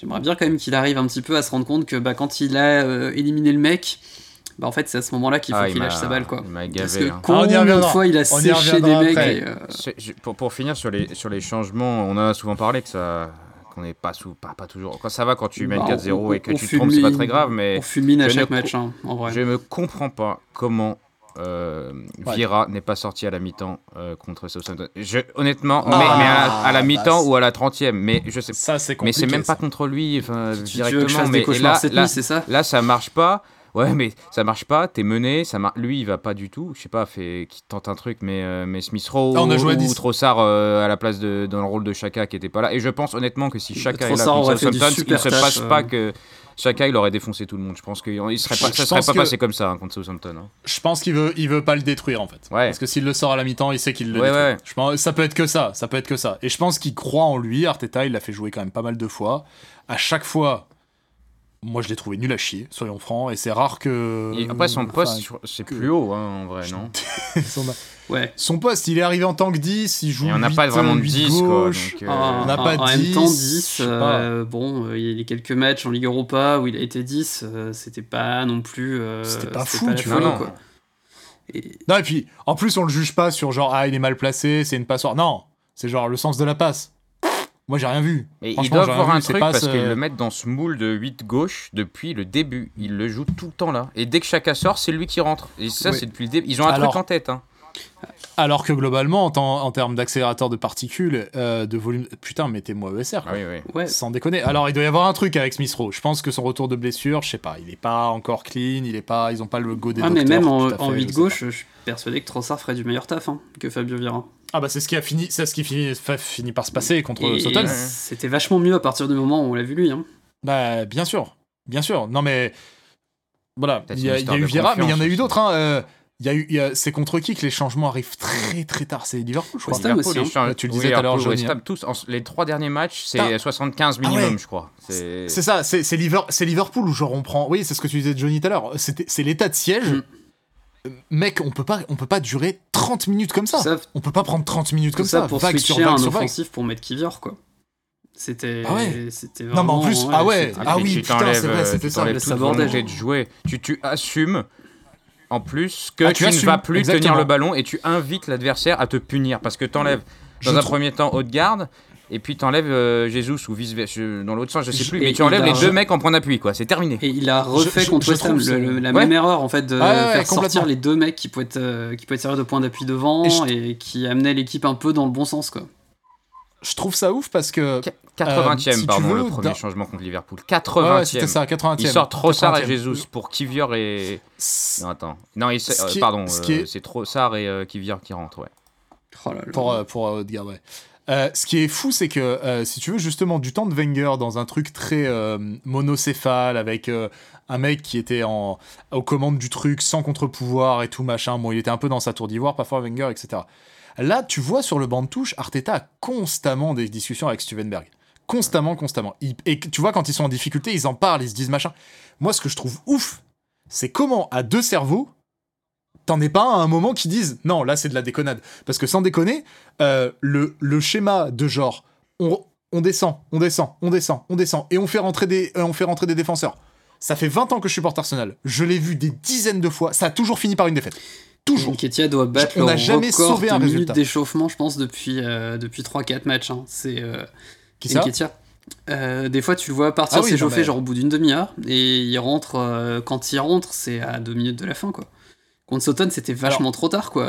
j'aimerais bien quand même qu'il arrive un petit peu à se rendre compte que bah, quand il a euh, éliminé le mec, bah en fait, c'est à ce moment-là qu'il faut Ah, il qu'il lâche sa balle, quoi. Parce que hein. Ah, combien de fois il a séché des mecs et, euh, je- pour, pour finir sur les, sur les changements, on en a souvent parlé que ça qu'on n'est pas, sous, pas, pas toujours. Quand ça va, quand tu mènes bah, 4-0 on- et que tu te trompes, c'est pas très grave, mais on fulmine à chaque match, hein, en vrai. je ne comprends pas comment euh, Ouais. Vieira n'est pas sorti à la mi-temps euh, contre Southampton. Je, honnêtement, Ah, mais, mais à, à la bah, mi-temps ou à la 30e, mais je sais Ça, c'est Mais c'est même pas contre lui, enfin, Tu, directement. mais et là, ça? là, ça marche pas. Ouais, mais ça marche pas. T'es mené, ça mar- lui, il va pas du tout. Je sais pas, fait qui tente un truc, mais euh, mais Smith Rowe Ah, on a joué à ou 10. Trossard euh, à la place de dans le rôle de Chaka qui était pas là. Et je pense honnêtement que si Chaka est là contre Southampton, il se passe euh. pas que Chaka il aurait défoncé tout le monde. Je pense qu'il serait pas, Je ça serait pas que- passé comme ça hein, contre Southampton. hein. Je pense qu'il veut, il veut pas le détruire en fait. Ouais. Parce que s'il le sort à la mi-temps, il sait qu'il le Ouais, détruit. ouais. Je pense, ça peut être que ça, ça peut être que ça. Et je pense qu'il croit en lui. Arteta, il l'a fait jouer quand même pas mal de fois. À chaque fois, moi je l'ai trouvé nul à chier, soyons francs. Et c'est rare que. Et après son poste, c'est que- plus haut hein, en vrai, non son, Ouais. son poste, il est arrivé en tant que 10, il joue. Et on n'a pas 8, vraiment de 8 10 quoi. gauche. donc, euh, En- on n'a en- pas en 10, même temps, 10, je sais pas. euh, bon, euh, il y a quelques matchs en Ligue Europa où il a été 10, euh, c'était pas non plus. euh, C'était pas fou, tu vois. quoi. Et- Non, et puis, en plus, on le juge pas sur genre, ah, il est mal placé, c'est une passoire. Non, c'est genre le sens de la passe. Moi, j'ai rien vu. Et ils Franchement, doivent j'ai rien voir vu, un truc parce qu'ils euh, le mettent dans ce moule de 8 gauche depuis le début. Ils le jouent tout le temps là. Et dès que Chaka sort, c'est lui qui rentre. Et ça, Oui. c'est depuis le début. Ils ont un Alors- truc en tête. Hein. Alors que globalement, en, temps- en termes d'accélérateur de particules, euh, de volume. Putain, mettez-moi ESR. quoi. Ah oui, oui. Ouais, Sans déconner. Alors, il doit y avoir un truc avec Smith Rowe. Je pense que son retour de blessure, je sais pas, il est pas encore clean, il est pas, ils ont pas le go des Ah, mais docteurs. même en, fait, 8 je sais gauche, je suis persuadé que Trossard ferait du meilleur taf hein, que Fabio Vieira. Ah bah c'est ce qui a fini, c'est ce qui finit, finit par se passer contre Et Sutton. c'était vachement mieux à partir du moment où on l'a vu lui. Hein. Bah bien sûr, bien sûr. Non mais voilà, il y a, y a eu Vieira, mais il y en a eu d'autres. Hein. euh, il y a eu, il y a- c'est contre qui que les changements arrivent très très tard? C'est Liverpool, je crois. Liverpool, aussi, hein. Tu le disais tout à l'heure, Johnny, tous, en- les trois derniers matchs, c'est Ah. 75 Ah minimum, ouais. je crois. C'est ça, c'est c'est Liver- c'est Liverpool où genre on prend. Oui, c'est ce que tu disais de Johnny tout à l'heure. C'était- C'est l'état de siège. Mm. Mec, on peut pas, on peut pas durer 30 minutes comme ça. On peut pas prendre 30 minutes comme ça ça. pour vague sur vague un sur vague. offensif pour mettre Kivior, quoi. C'était Ah ouais. c'était Non, mais en plus- ah ouais, ah oui, tu putain, t'enlèves, c'est vrai, euh, c'était tu ça, le sabordage. de jouer. Tu, tu assumes, en plus, que Ah, tu, tu assumes, ne vas plus exactement. tenir le ballon et tu invites l'adversaire à te punir. Parce que t'enlèves, Je dans un trouve- premier temps, haute garde, et puis t'enlèves euh, Jesus ou vice-versa, dans l'autre sens, je sais plus, et mais tu enlèves a- les deux mecs en point d'appui, quoi. C'est terminé. Et il a refait je- contre je West Ham trouve le- c'est- le- la Ouais. même erreur en fait de Ah ouais, faire sortir les deux mecs qui pouvaient être euh, qui pouvaient être servir de point d'appui devant Et et, qui amenaient l'équipe un peu dans le bon sens quoi. Je trouve ça ouf parce que. Qu- 80e, Euh, si pardon, veux, le premier changement contre Liverpool. Ouais, 80e. ouais, c'était ça, 80e. il sort Trossard et 80e. Jesus pour Kivior et. Non, attends. Non, il... Euh, pardon, euh, est- c'est Trossard et euh, Kivior qui rentrent, ouais. Oh là là. Pour, euh, pour euh, Odegaard, ouais. Euh, ce qui est fou, c'est que euh, si tu veux justement du temps de Wenger dans un truc très euh, monocéphale avec un mec qui était aux commandes du truc sans contre-pouvoir et tout machin, bon, il était un peu dans sa tour d'ivoire, pas fort Wenger, etc. Là, tu vois sur le banc de touche, Arteta a constamment des discussions avec Stuvenberg. Constamment, constamment. Et tu vois, quand ils sont en difficulté, ils en parlent, ils se disent machin. Moi, ce que je trouve ouf, c'est comment à deux cerveaux, t'en es pas à un moment qui disent non, là c'est de la déconnade. Parce que sans déconner, euh, le, le schéma de genre on, on descend, on descend, on descend, on descend et on fait rentrer des, euh, on fait rentrer des défenseurs. Ça fait 20 ans que je supporte Arsenal. Je l'ai vu des dizaines de fois. Ça a toujours fini par une défaite. Toujours. Nketiah doit battre On le n'a jamais record sauvé de un minutes résultat. d'échauffement, je pense, depuis, euh, depuis 3-4 matchs. hein. C'est Qui ça. Euh, des fois, tu le vois partir Ah oui, s'échauffer genre au bout d'une demi-heure et il rentre. euh, quand il rentre, c'est à deux minutes de la fin, quoi. Contre Sutton, c'était vachement trop tard, quoi.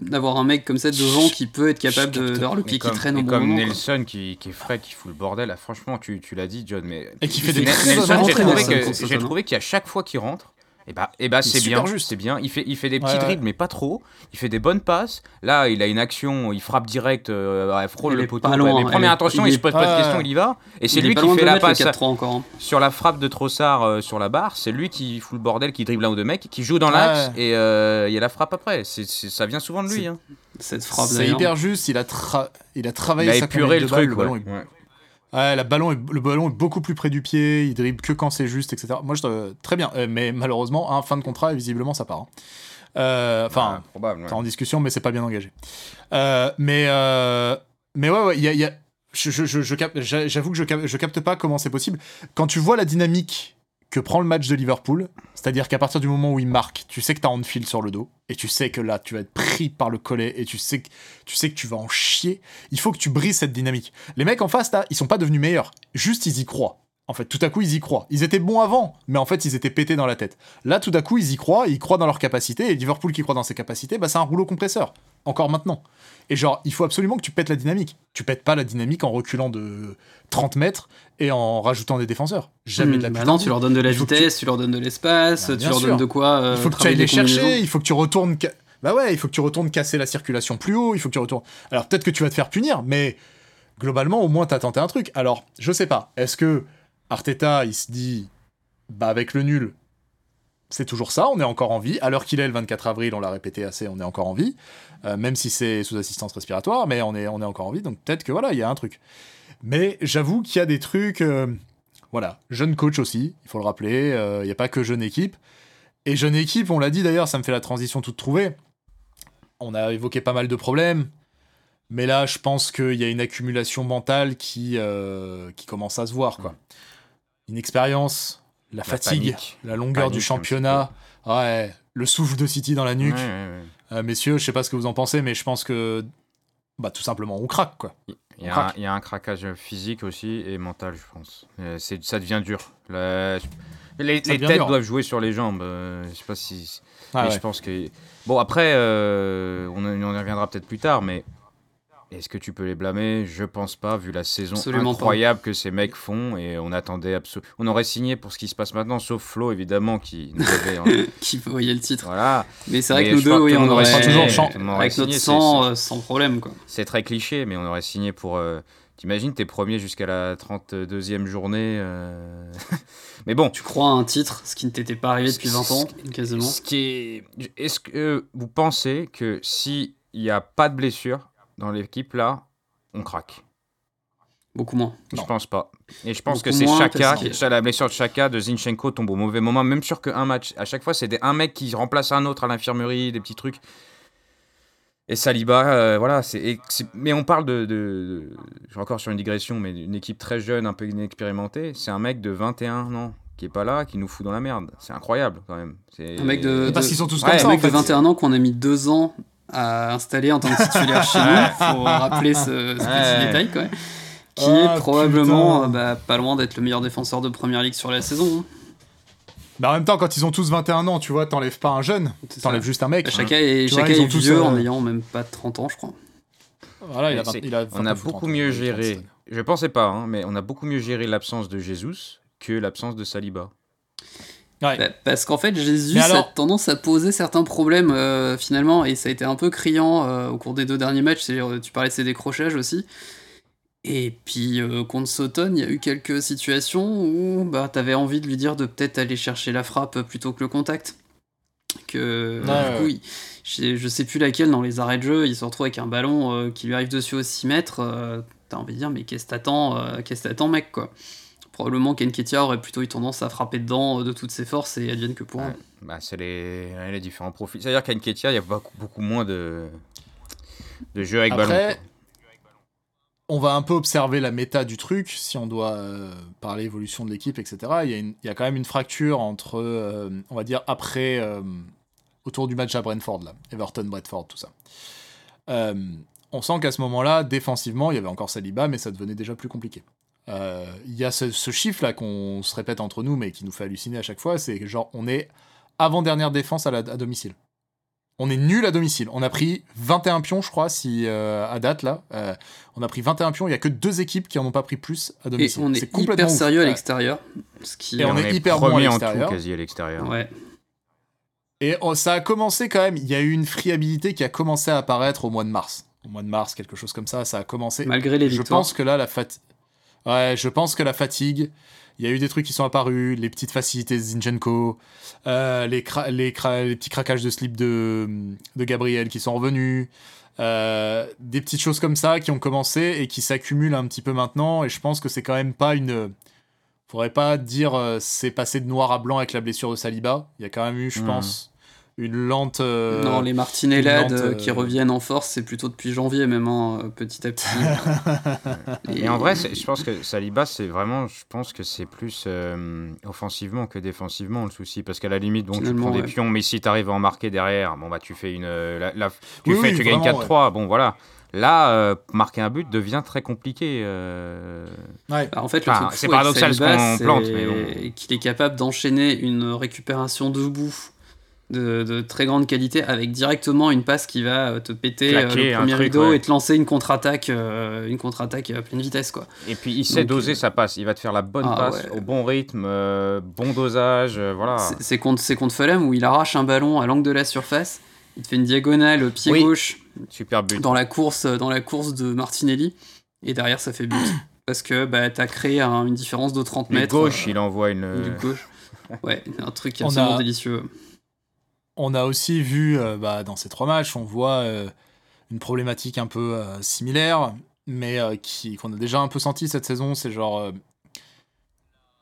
D'avoir un mec comme ça devant qui peut être capable d'avoir le pied qui traîne au bon comme. Nelson qui, qui est frais, qui fout le bordel, là, franchement, tu, tu l'as dit, John, mais. Et qui fait des Nelson, j'ai trouvé trouvé qu'à chaque fois qu'il rentre, Et bah, et bah c'est bien, juste. c'est bien. Il fait, il fait des petits dribbles, mais pas trop. Il fait des bonnes passes. Là, il a une action, il frappe direct, euh, frôle le poteau. mais première attention, il, se pose pas de questions, il y va. Et c'est lui qui fait la passe encore, hein. sur la frappe de Trossard euh, sur la barre. C'est lui qui fout le bordel, qui dribble un ou deux mecs, qui joue dans l'axe et euh, il y a la frappe après. C'est, ça vient souvent de lui. Hein. Cette frappe. C'est hyper juste. Il a, il a travaillé il a épuré le truc. Ouais, la ballon le ballon est beaucoup plus près du pied, il dribble que quand c'est juste, etc. Moi, je, très bien, euh, mais malheureusement, fin de contrat, et visiblement, ça part. Hein. Euh, enfin, probable. en discussion, mais c'est pas bien engagé. Euh, mais, mais ouais, ouais, y a, je, je, j'avoue que je, je capte pas comment c'est possible. Quand tu vois la dynamique que prend le match de Liverpool, c'est-à-dire qu'à partir du moment où il marque, tu sais que t'as on-field sur le dos, et tu sais que là, tu vas être pris par le collet, et tu sais, que, tu sais que tu vas en chier, il faut que tu brises cette dynamique. Les mecs en face, là, ils sont pas devenus meilleurs, juste ils y croient. En fait, tout à coup, ils y croient. Ils étaient bons avant, mais en fait, ils étaient pétés dans la tête. Là, tout à coup, ils y croient, ils croient dans leur capacité, et Liverpool qui croit dans ses capacités, bah, c'est un rouleau compresseur. Encore maintenant. Et genre, il faut absolument que tu pètes la dynamique. Tu pètes pas la dynamique en reculant de 30 mètres et en rajoutant des défenseurs. Jamais de la hmm, bah non, tu leur donnes de la vitesse, tu... leur donnes de l'espace, bah, tu leur donnes de quoi. Euh, il faut que tu ailles les chercher, il faut que tu retournes. Bah ouais, il faut que tu retournes casser la circulation plus haut, il faut que tu retournes. Alors peut-être que tu vas te faire punir, mais globalement, au moins, t'as tenté un truc. Alors, je sais pas, est-ce que Arteta, il se dit, bah avec le nul, c'est toujours ça, on est encore en vie. À l'heure qu'il est, le 24 avril, on l'a répété assez, on est encore en vie. Euh, même si c'est sous assistance respiratoire, mais on est, on est encore en vie, donc peut-être que voilà, il y a un truc. Mais j'avoue qu'il y a des trucs. Euh, voilà, jeune coach aussi, il faut le rappeler, euh, il n'y a pas que jeune équipe. Et jeune équipe, on l'a dit d'ailleurs, ça me fait la transition toute trouvée. On a évoqué pas mal de problèmes, mais là, je pense qu'il y a une accumulation mentale qui, qui commence à se voir. quoi. Une expérience, la, fatigue, la longueur du championnat, ouais, le souffle de City dans la nuque. Euh, messieurs, je sais pas ce que vous en pensez, mais je pense que bah, tout simplement, on craque. quoi. Il y, a un, il y, a un, craquage physique aussi et mental, je pense. Euh, c'est, ça devient dur. les, les têtes doivent jouer sur les jambes. Euh, je sais pas si. Ah je pense que. Bon, après, on, on y reviendra peut-être plus tard, mais est-ce que tu peux les blâmer? Je pense pas, vu la saison incroyable que ces mecs font. Et on attendait absolument. On aurait signé pour ce qui se passe maintenant, sauf Flo, évidemment, qui nous avait. Hein. qui voyait le titre. Voilà. Mais c'est vrai que nous deux, oui, on, aurait, toujours avec notre sang euh, sans problème. quoi. C'est très cliché, mais on aurait signé pour. Euh, t'imagines, t'es premier jusqu'à la 32e journée. Euh, mais bon. Tu crois à un titre, ce qui ne t'était pas arrivé depuis 20 ans, quasiment? Ce qui est... Est-ce que vous pensez que s'il n'y a pas de blessure, dans l'équipe, là, on craque. Beaucoup moins. Je pense pas. Et je pense que c'est Chaka, la blessure de Chaka, de Zinchenko tombe au mauvais moment, même sûr qu'un match. À chaque fois, c'est un mec qui remplace un autre à l'infirmerie, des petits trucs. Et Saliba, euh, voilà, c'est. Mais on parle de, de, Je suis encore sur une digression, mais une équipe très jeune, un peu inexpérimentée. C'est un mec de 21 ans qui est pas là, qui nous fout dans la merde. C'est incroyable quand même. Un mec de. Parce qu'ils sont tous comme ça. Un mec de 21 ans qu'on a mis deux ans à installer en tant que titulaire chez nous. Faut rappeler ce, petit détail, quoi. Qui est probablement bah, pas loin d'être le meilleur défenseur de première ligue sur la saison. Hein. Bah en même temps, quand ils ont tous 21 ans, tu vois, t'enlèves pas un jeune, t'enlèves juste un mec. Bah, chacun est, chacun est vieux en ayant même pas 30 ans, je crois. Voilà, il a, il a on a beaucoup mieux géré. Je pensais pas, hein, mais on a beaucoup mieux géré l'absence de Jesus que l'absence de Saliba. Bah, parce qu'en fait, Jésus a tendance à poser certains problèmes euh, finalement, et ça a été un peu criant euh, au cours des deux derniers matchs. Euh, tu parlais de ses décrochages aussi. Et puis contre Sauton, il y a eu quelques situations où bah, tu avais envie de lui dire de peut-être aller chercher la frappe plutôt que le contact. Que du coup, je, sais plus laquelle dans les arrêts de jeu, il se retrouve avec un ballon qui lui arrive dessus aux 6 mètres. T'as envie de dire, mais qu'est-ce que t'attends, qu'est-ce que t'attends, mec, quoi probablement Kenketia aurait plutôt eu tendance à frapper dedans euh, de toutes ses forces et advienne que pour Bah, c'est les, les, différents profils. C'est-à-dire qu'Enketia, il y a beaucoup, beaucoup moins de, de jeux avec Après, On va un peu observer la méta du truc, si on doit euh, parler évolution de l'équipe, etc. Il y, a il y, a quand même une fracture entre, euh, on va dire, après, autour du match à Brentford, là, Everton, Brentford, tout ça. on sent qu'à ce moment-là, défensivement, il y avait encore Saliba, mais ça devenait déjà plus compliqué. Euh, il y a ce, chiffre là qu'on se répète entre nous, mais qui nous fait halluciner à chaque fois, c'est genre on est avant-dernière défense à, la, à, domicile. On est nul à domicile. On a pris 21 pions, je crois, si euh, à date là. Euh, on a pris 21 pions. Il y a que deux équipes qui en ont pas pris plus à domicile. Et on est, hyper sérieux à l'extérieur. Qui... Et on, est, hyper bon à l'extérieur. quasi à l'extérieur. Ouais. Et oh, ça a commencé quand même. Il y a eu une friabilité qui a commencé à apparaître au mois de mars. Au mois de mars, quelque chose comme ça, ça a commencé. Malgré les victoires. Je pense que là, la fatigue. Ouais, je pense que la fatigue. Il y a eu des trucs qui sont apparus, les petites facilités de Zinchenko, euh, les, les, les, petits craquages de slip de, de Gabriel qui sont revenus, euh, des petites choses comme ça qui ont commencé et qui s'accumulent un petit peu maintenant. Et je pense que c'est quand même pas une. Faudrait pas dire euh, c'est passé de noir à blanc avec la blessure de Saliba. Il y a quand même eu, je hmm. pense, une lente. Euh, non, les Martinellades euh, qui reviennent en force, c'est plutôt depuis janvier, même hein, petit à petit. et... en vrai, je pense que Saliba, c'est vraiment, je pense que c'est plus euh, offensivement que défensivement le souci, parce qu'à la limite, bon, tu prends des pions, mais si tu arrives à en marquer derrière, bon bah tu fais une, la, tu fais, tu gagnes 4-3, bon voilà. Là, marquer un but devient très compliqué. Ouais. Bah, en fait, c'est paradoxal ce qu'on plante, mais qu'il est capable d'enchaîner une récupération debout de, très grande qualité avec directement une passe qui va euh, te péter euh, le premier rideau et te lancer une contre-attaque euh, une contre-attaque à pleine vitesse quoi. Et puis il sait doser sa passe, il va te faire la bonne ah, passe au bon rythme, bon dosage, voilà. C'est contre c'est contre Fulham où il arrache un ballon à l'angle de la surface, il te fait une diagonale au pied gauche. Super but. Dans la course dans la course de Martinelli et derrière ça fait but parce que bah as créé une différence de 30 mètres. gauche, il envoie une gauche. Ouais, un truc absolument délicieux on a aussi vu euh, bah, dans ces trois matchs, on voit euh, une problématique un peu euh, similaire, mais qui qu'on a déjà un peu senti cette saison, c'est genre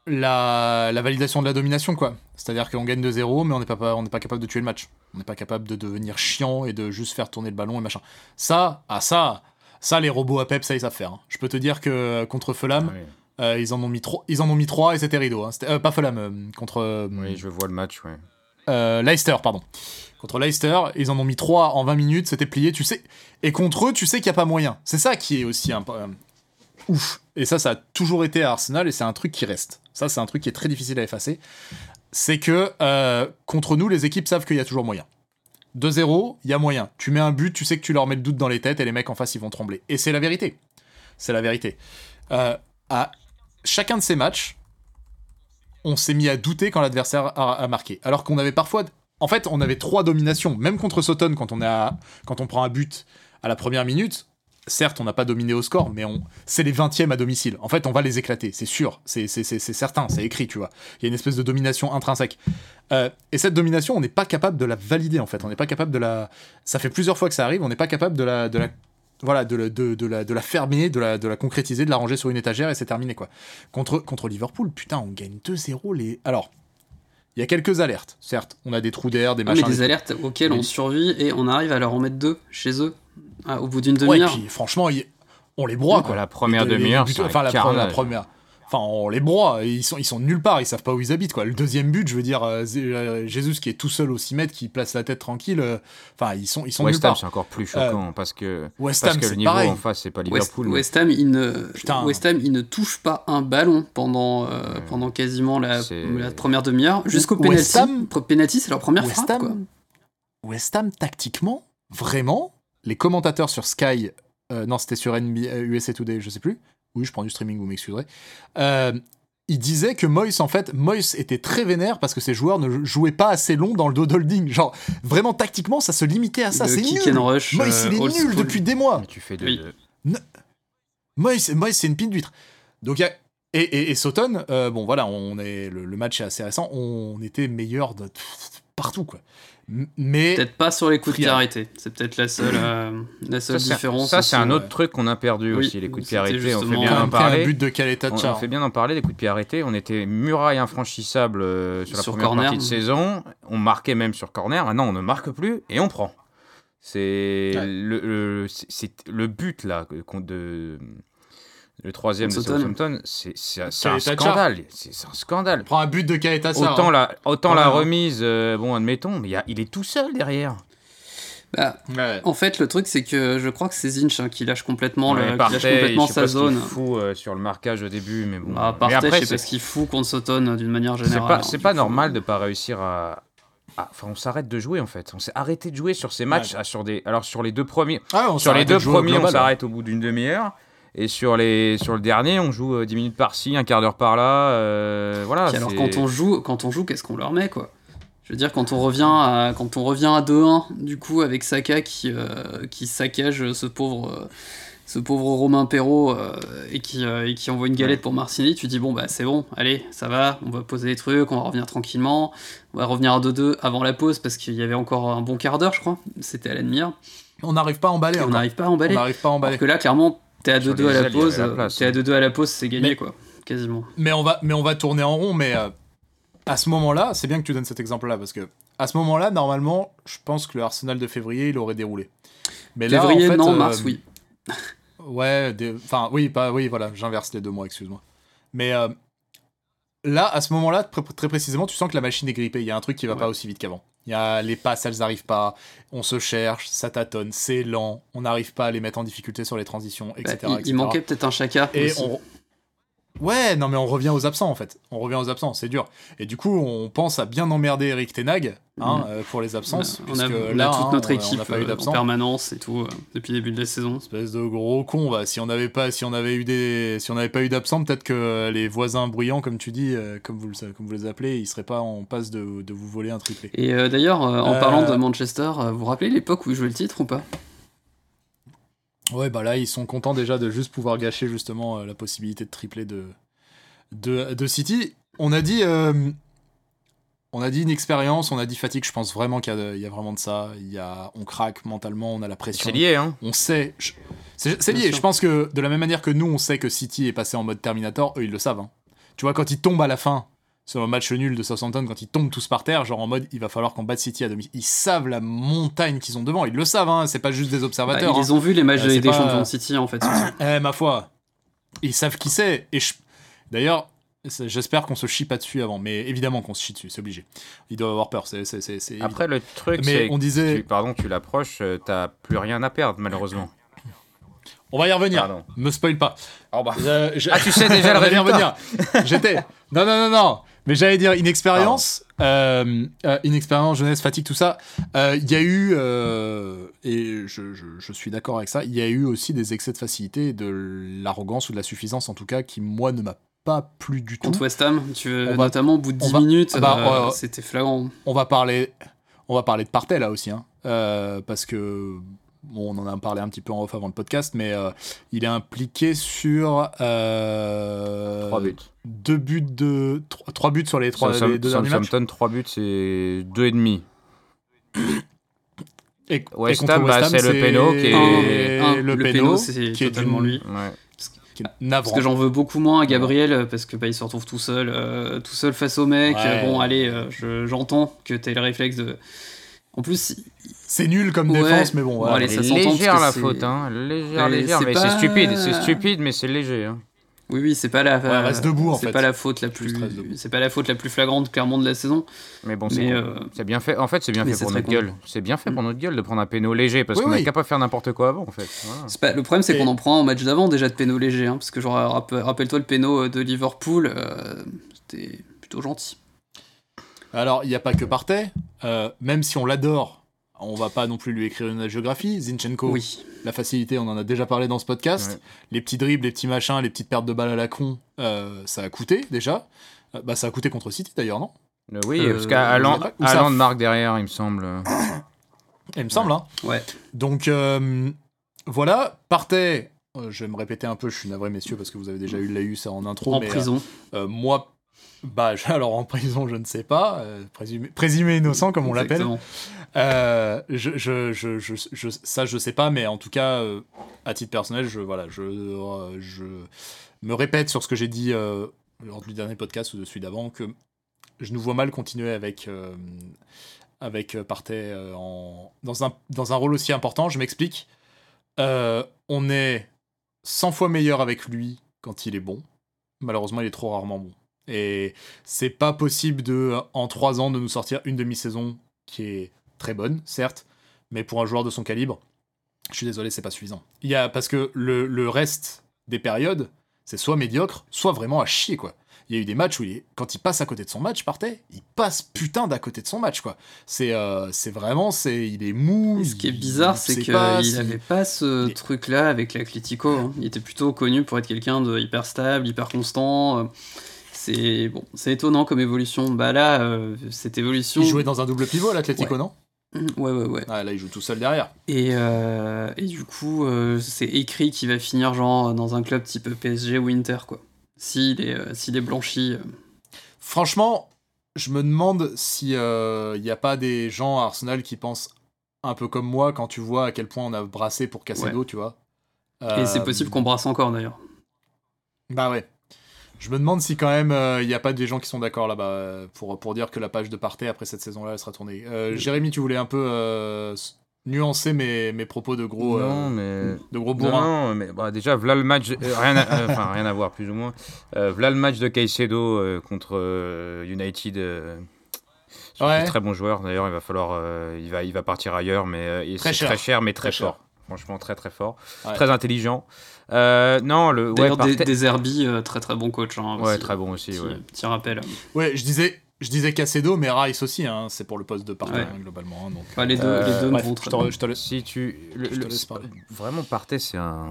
la, validation de la domination, quoi. C'est-à-dire qu'on gagne de 0 mais on n'est pas, on pas capable de tuer le match. On n'est pas capable de devenir chiant et de juste faire tourner le ballon et machin. Ça, ah ça, ça, les robots à Pep, ça, ils savent faire. Hein. Je peux te dire que contre Fulham, ah ils, en ont mis trois, ils en ont mis trois et c'était rideau. Hein. pas Fulham, contre... oui, je vois le match, ouais. Euh, Leicester, pardon. Contre Leicester, ils en ont mis 3 en 20 minutes, c'était plié, tu sais. Et contre eux, tu sais qu'il n'y a pas moyen. C'est ça qui est aussi un euh, ouf. Et ça, ça a toujours été à Arsenal et c'est un truc qui reste. Ça, c'est un truc qui est très difficile à effacer. C'est que euh, contre nous, les équipes savent qu'il y a toujours moyen. 2-0, il y a moyen. Tu mets un but, tu sais que tu leur mets le doute dans les têtes et les mecs en face, ils vont trembler. Et c'est la vérité. C'est la vérité. à chacun de ces matchs, on s'est mis à douter quand l'adversaire a, marqué. Alors qu'on avait parfois. En fait, on avait trois dominations. Même contre Sutton, quand on, quand on prend un but à la première minute, certes, on n'a pas dominé au score, mais on... c'est les 20e à domicile. En fait, on va les éclater, c'est sûr, c'est certain, c'est écrit, tu vois. Il y a une espèce de domination intrinsèque. Euh, et cette domination, on n'est pas capable de la valider, en fait. On n'est pas capable de la. Ça fait plusieurs fois que ça arrive, on n'est pas capable de la, de la voilà, de, de, de, la, de la fermer, de la, de la concrétiser, de la ranger sur une étagère et c'est terminé quoi. Contre, contre Liverpool, putain, on gagne 2-0 les. Alors, il y a quelques alertes, certes. On a des trous d'air, des machins. mais des alertes auxquelles on survit et on arrive à leur en mettre deux chez eux ah, au bout d'une demi-heure. Ouais, puis franchement, on les broie quoi. La première demi-heure, enfin la, la, première. Enfin, on les broie, ils sont, ils sont nulle part, ils savent pas où ils habitent, quoi. Le deuxième but, je veux dire, euh, euh, Jésus qui est tout seul au 6 mètres, qui place la tête tranquille, euh, enfin, ils sont, ils sont West Ham, c'est encore plus choquant, parce que, West parce Ham, que le niveau en face, c'est pas Liverpool. West, Ham, il ne, West Ham, il ne touche pas un ballon pendant, pendant quasiment la, la première demi-heure, jusqu'au penalty. Penalty, c'est leur première West frappe, Ham, West Ham, tactiquement, vraiment, les commentateurs sur Sky, non, c'était sur NBA, USA Today, je sais plus, oui, je prends du streaming, vous m'excuserez. Euh, il disait que Moyes, en fait, Moyes était très vénère parce que ses joueurs ne jouaient pas assez long dans le dos holding. Genre, vraiment, tactiquement, ça se limitait à ça. C'est nul. Rush, Moyes, il est euh, nul depuis des mois. tu fais de... Moyes, c'est une pile d'huître. Donc, y a... et, et, et Sauton, euh, bon, voilà, on est, le, le, match est assez récent, on était meilleur de partout, quoi. Mais peut-être pas sur les coups de pied arrêtés. C'est peut-être la seule, euh, la seule différence. Ça, c'est un autre truc qu'on a perdu aussi, les coups de pied arrêtés. On fait bien en parler. but de on, on, fait bien d'en parler, les coups de pied arrêtés. On était muraille infranchissable euh, sur la première corner. partie de saison. On marquait même sur corner. Maintenant, on ne marque plus et on prend. C'est le, le, le, but là de le troisième de Southampton, c'est un scandale. C'est un scandale. Prends un but de Kaeta Autant, la, autant la remise, euh, bon, admettons, mais il est tout seul derrière. Bah, En fait, le truc, c'est que je crois que c'est Zinch hein, qui lâche complètement, le, qui lâche complètement sa zone. Il fou euh, sur le marquage au début, mais bon. Ah, mais après, c'est ce qu'il fout contre Soton euh, d'une manière générale. C'est pas, hein, pas normal de pas réussir à. Enfin, on s'arrête de jouer en fait. On s'est arrêté de jouer sur ces matchs. sur des... Alors sur les deux premiers, ah, sur les deux premiers, on s'arrête au bout d'une demi-heure. Et sur, les, sur le dernier, on joue 10 euh, minutes par-ci, un quart d'heure par-là. Euh, voilà. alors quand on joue, quand on joue, qu'est-ce qu'on leur met quoi? Je veux dire, quand on revient à, quand on revient à 2-1, du coup, avec Saka qui, euh, qui saccage ce pauvre, euh, ce pauvre Romain Perrault euh, et, qui, euh, et qui envoie une galette pour Marcini, tu dis, bon, bah c'est bon, allez, ça va, on va poser les trucs, on va revenir tranquillement, on va revenir à 2-2 avant la pause parce qu'il y avait encore un bon quart d'heure, je crois. C'était à l'admire. On n'arrive pas à emballer. On n'arrive pas à On emballer. n'arrive pas à emballer. Alors que là, clairement, t'es à 2-2 les à la pause, t'es à hein. 2-2 à la pause, c'est gagné, Mais- quoi, quasiment. Mais on va, mais on va tourner en rond. Mais euh, à ce moment-là, c'est bien que tu donnes cet exemple-là parce que à ce moment-là, normalement, je pense que le Arsenal de février, il aurait déroulé. Mais là, Février, en fait, non, euh, mars, oui. Ouais, enfin oui, pas oui, voilà, j'inverse les deux mois, excuse-moi. Mais euh, là, à ce moment-là, très, très précisément, tu sens que la machine est grippée. Il y a un truc qui va Ouais. pas aussi vite qu'avant. Il y a les passes, elles arrivent pas. On se cherche, ça tâtonne, c'est lent. On n'arrive pas à les mettre en difficulté sur les transitions, Bah, etc. il, il etc. manquait peut-être un chaka. Et on. Ouais, non, mais on revient aux absents en fait. On revient aux absents, c'est dur. Et du coup, on pense à bien emmerder Eric Tenag hein, Mhm. euh, pour les absences. on a, toute hein, notre équipe on n'a pas eu euh, en permanence et tout euh, depuis le début de la saison. Espèce de gros con, bah. Si on n'avait pas, si on avait eu des, si on n'avait pas eu d'absents, peut-être que les voisins bruyants, comme tu dis, comme vous, le- comme vous les appelez, ils seraient pas en passe de, de vous voler un triplé. Et euh, d'ailleurs, en Euh, parlant de Manchester, vous vous rappelez l'époque où ils jouaient le titre ou pas? Ouais, bah là, ils sont contents déjà de juste pouvoir gâcher justement euh, la possibilité de tripler de, de, de City. On a dit, euh, on a dit une expérience, on a dit fatigue. Je pense vraiment qu'il y, a- il y a vraiment de ça. Il y a, on craque mentalement, on a la pression. C'est lié, hein. On sait. C'est lié. sûr. Je pense que de la même manière que nous, on sait que City est passé en mode Terminator, eux, ils le savent. hein. Tu vois, quand ils tombent à la fin, sur le match nul de Southampton, quand ils tombent tous par terre, genre en mode, il va falloir qu'on batte City à domicile. Ils savent la montagne qu'ils ont devant. Ils le savent, hein. C'est pas juste des Bah, observateurs. Ils hein. ont vus les matchs Euh, des pas- Champions de City en fait. Eh, ma foi, ils savent qui c'est. Et je- d'ailleurs, j'espère qu'on se chie pas dessus avant. Mais évidemment qu'on se chie dessus, c'est obligé. Ils doivent avoir peur. C'est, c'est, c'est. Après, le truc, Mais c'est on disait, tu, pardon, tu l'approches, euh, t'as plus rien à perdre, malheureusement. on va y revenir. Pardon. Me spoil pas. Oh bah. Je- Ah, tu sais déjà le On va y résultat. revenir. J'étais. Non, non, non, non. Mais j'allais dire inexpérience, euh, euh, inexpérience, jeunesse, fatigue, tout ça. Euh, Il y a eu, euh, et je, je- je suis d'accord avec ça, il y a eu aussi des excès de facilité, de l'arrogance ou de la suffisance en tout cas, qui moi ne m'a pas plu du tout. Contre West Ham, tu veux, va- notamment au bout de on 10 va- minutes, Ah bah, euh, euh, c'était flagrant. On va parler, on va parler de Partey là aussi, hein, euh, parce que bon, on en a parlé un petit peu en off avant le podcast, mais euh, il est impliqué sur euh, 3 buts. deux buts de trois, trois buts sur les trois Southampton, les deux derniers matchs. Southampton, 3 buts, c'est 2,5. Et, et West Ham, bah, West Ham, c'est le péno qui est- Un, un, le, le péno, c'est qui est totalement lui. Ouais. Parce que j'en veux beaucoup moins à Gabriel parce que bah, il se retrouve tout seul, euh, tout seul face au mec. Ouais. Bon, allez, euh, je- j'entends que t'as le réflexe de. En plus, C'est nul comme Ouais. défense, mais bon. Bon, allez, ça légère que la faute, hein. Légère, légère, c'est mais pas- c'est stupide. C'est stupide, mais c'est léger. Hein. oui, oui, c'est pas la. Ouais, reste debout, en c'est fait. pas la faute la plus. C'est pas la faute la plus flagrante clairement de la saison. Mais bon, c'est euh, C'est bien fait. En fait, c'est bien mais fait pour notre gueule. C'est bien fait pour notre gueule de prendre un péno léger parce Oui, qu'on oui. n'est capable de faire n'importe quoi avant, en fait. Voilà. pas... le problème, c'est Et- qu'on en prend un match d'avant déjà de péno léger, hein, parce que genre rapp- rappelle-toi le péno de Liverpool, euh, c'était plutôt gentil. Alors, il n'y a pas que Partey. euh, même si on l'adore, on va pas non plus lui écrire une géographie. Zinchenko, Oui. la facilité, on en a déjà parlé dans ce podcast. Ouais. Les petits dribbles, les petits machins, les petites pertes de balles à la con, euh, ça a coûté déjà. Euh, bah, ça a coûté contre City d'ailleurs, non? Euh, oui, Euh, parce Haaland marque derrière, il me semble. Il me semble, hein. Ouais. Donc euh, voilà, euh, je vais me répéter un peu, je suis navré messieurs parce que vous avez déjà eu l'AU ça en intro. en mais, prison. euh, euh, moi, bah alors en prison je ne sais pas, euh, présumé, présumé innocent comme on l'appelle. Euh, je, je, je, je, ça je sais pas, mais en tout cas euh, à titre personnel, je voilà, je, euh, je me répète sur ce que j'ai dit lors du dernier podcast ou de celui d'avant que je nous vois mal continuer avec avec Partey en, dans, un, dans un rôle aussi important. Je m'explique. On est 100 fois meilleur avec lui quand il est bon. Malheureusement, il est trop rarement bon. Et c'est pas possible de, en 3 ans, de nous sortir une demi-saison qui est très bonne, certes, mais pour un joueur de son calibre, je suis désolé, c'est pas suffisant. Il y a, parce que le, le reste des périodes, c'est soit médiocre, soit vraiment à chier, quoi. Il y a eu des matchs où, il quand il passe à côté de son match, partait, il passe putain d'à côté de son match, quoi. C'est euh, vraiment, c'est il est mou. Et ce qui est bizarre, c'est qu'il n'avait pas ce truc-là avec l'Atlético. hein. Il était plutôt connu pour être quelqu'un de hyper stable, hyper constant. euh, C'est bon, c'est étonnant comme évolution. Bah là, euh, cette évolution. Il jouait dans un double pivot à l'Atlético, non? Ouais, ouais, ouais. Ah, là, il joue tout seul derrière. Et, euh, et du coup, euh, c'est écrit qu'il va finir genre dans un club type PSG ou Inter, quoi. S'il est, euh, s'il est blanchi. euh. Franchement, je me demande si il n'y a pas des gens à Arsenal qui pensent un peu comme moi quand tu vois à quel point on a brassé pour Cassedo, tu vois. Et c'est possible qu'on brasse encore d'ailleurs. Bah ouais. Je me demande si quand même il n'y a pas des gens qui sont d'accord là-bas euh, pour, pour dire que la page de Partey après cette saison-là elle sera tournée. Euh, Jérémy, tu voulais un peu euh, nuancer mes, mes propos de gros, euh, non, mais. de gros Non, bourrins. non, mais bah, déjà, voilà le match. euh, rien, à, euh, enfin, rien à voir, plus ou moins. Euh, voilà le match de Caicedo euh, contre euh, United. euh, c'est Ouais. un très bon joueur. D'ailleurs, il va falloir. euh, il, va, il va partir ailleurs, mais euh, c'est cher. très cher, mais très, Très cher. fort. Franchement, très très fort. Ouais. Très intelligent. Euh, non, le. Ouais, D'ailleurs, des, des Herbie, euh, très très bon coach. Hein, Ouais, aussi. très bon aussi. Petit, ouais. petit rappel. Ouais, je disais, je disais Cassedo, mais Rice aussi, hein, c'est pour le poste de Partey Ouais. hein, globalement. hein, donc. Enfin, les deux, Euh, les deux Bref, vont je très je te laisse. Si tu. le- Je te le- laisse parler. Vraiment, Partey, c'est un.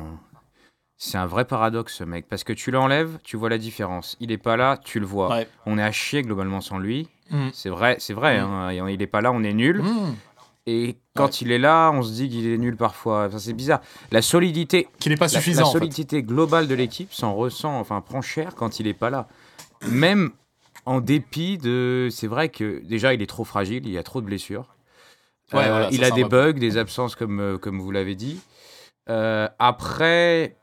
C'est un vrai paradoxe, ce mec. Parce que tu l'enlèves, tu vois la différence. Il est pas là, tu le vois. Ouais. On est à chier globalement sans lui. Mm. C'est vrai, c'est vrai. Mm. hein. Il est pas là, on est nul. Mmh. Et quand il est là, on se dit qu'il est nul parfois. Enfin, c'est bizarre. La solidité, Qu'il n'est pas la, suffisant la en fait. solidité globale de l'équipe s'en ressent, enfin, prend cher quand il est pas là. Même en dépit de. C'est vrai que déjà, il est trop fragile, il y a trop de blessures. Euh, voilà, il a des bugs, des absences, comme, euh, comme vous l'avez dit. Euh, après,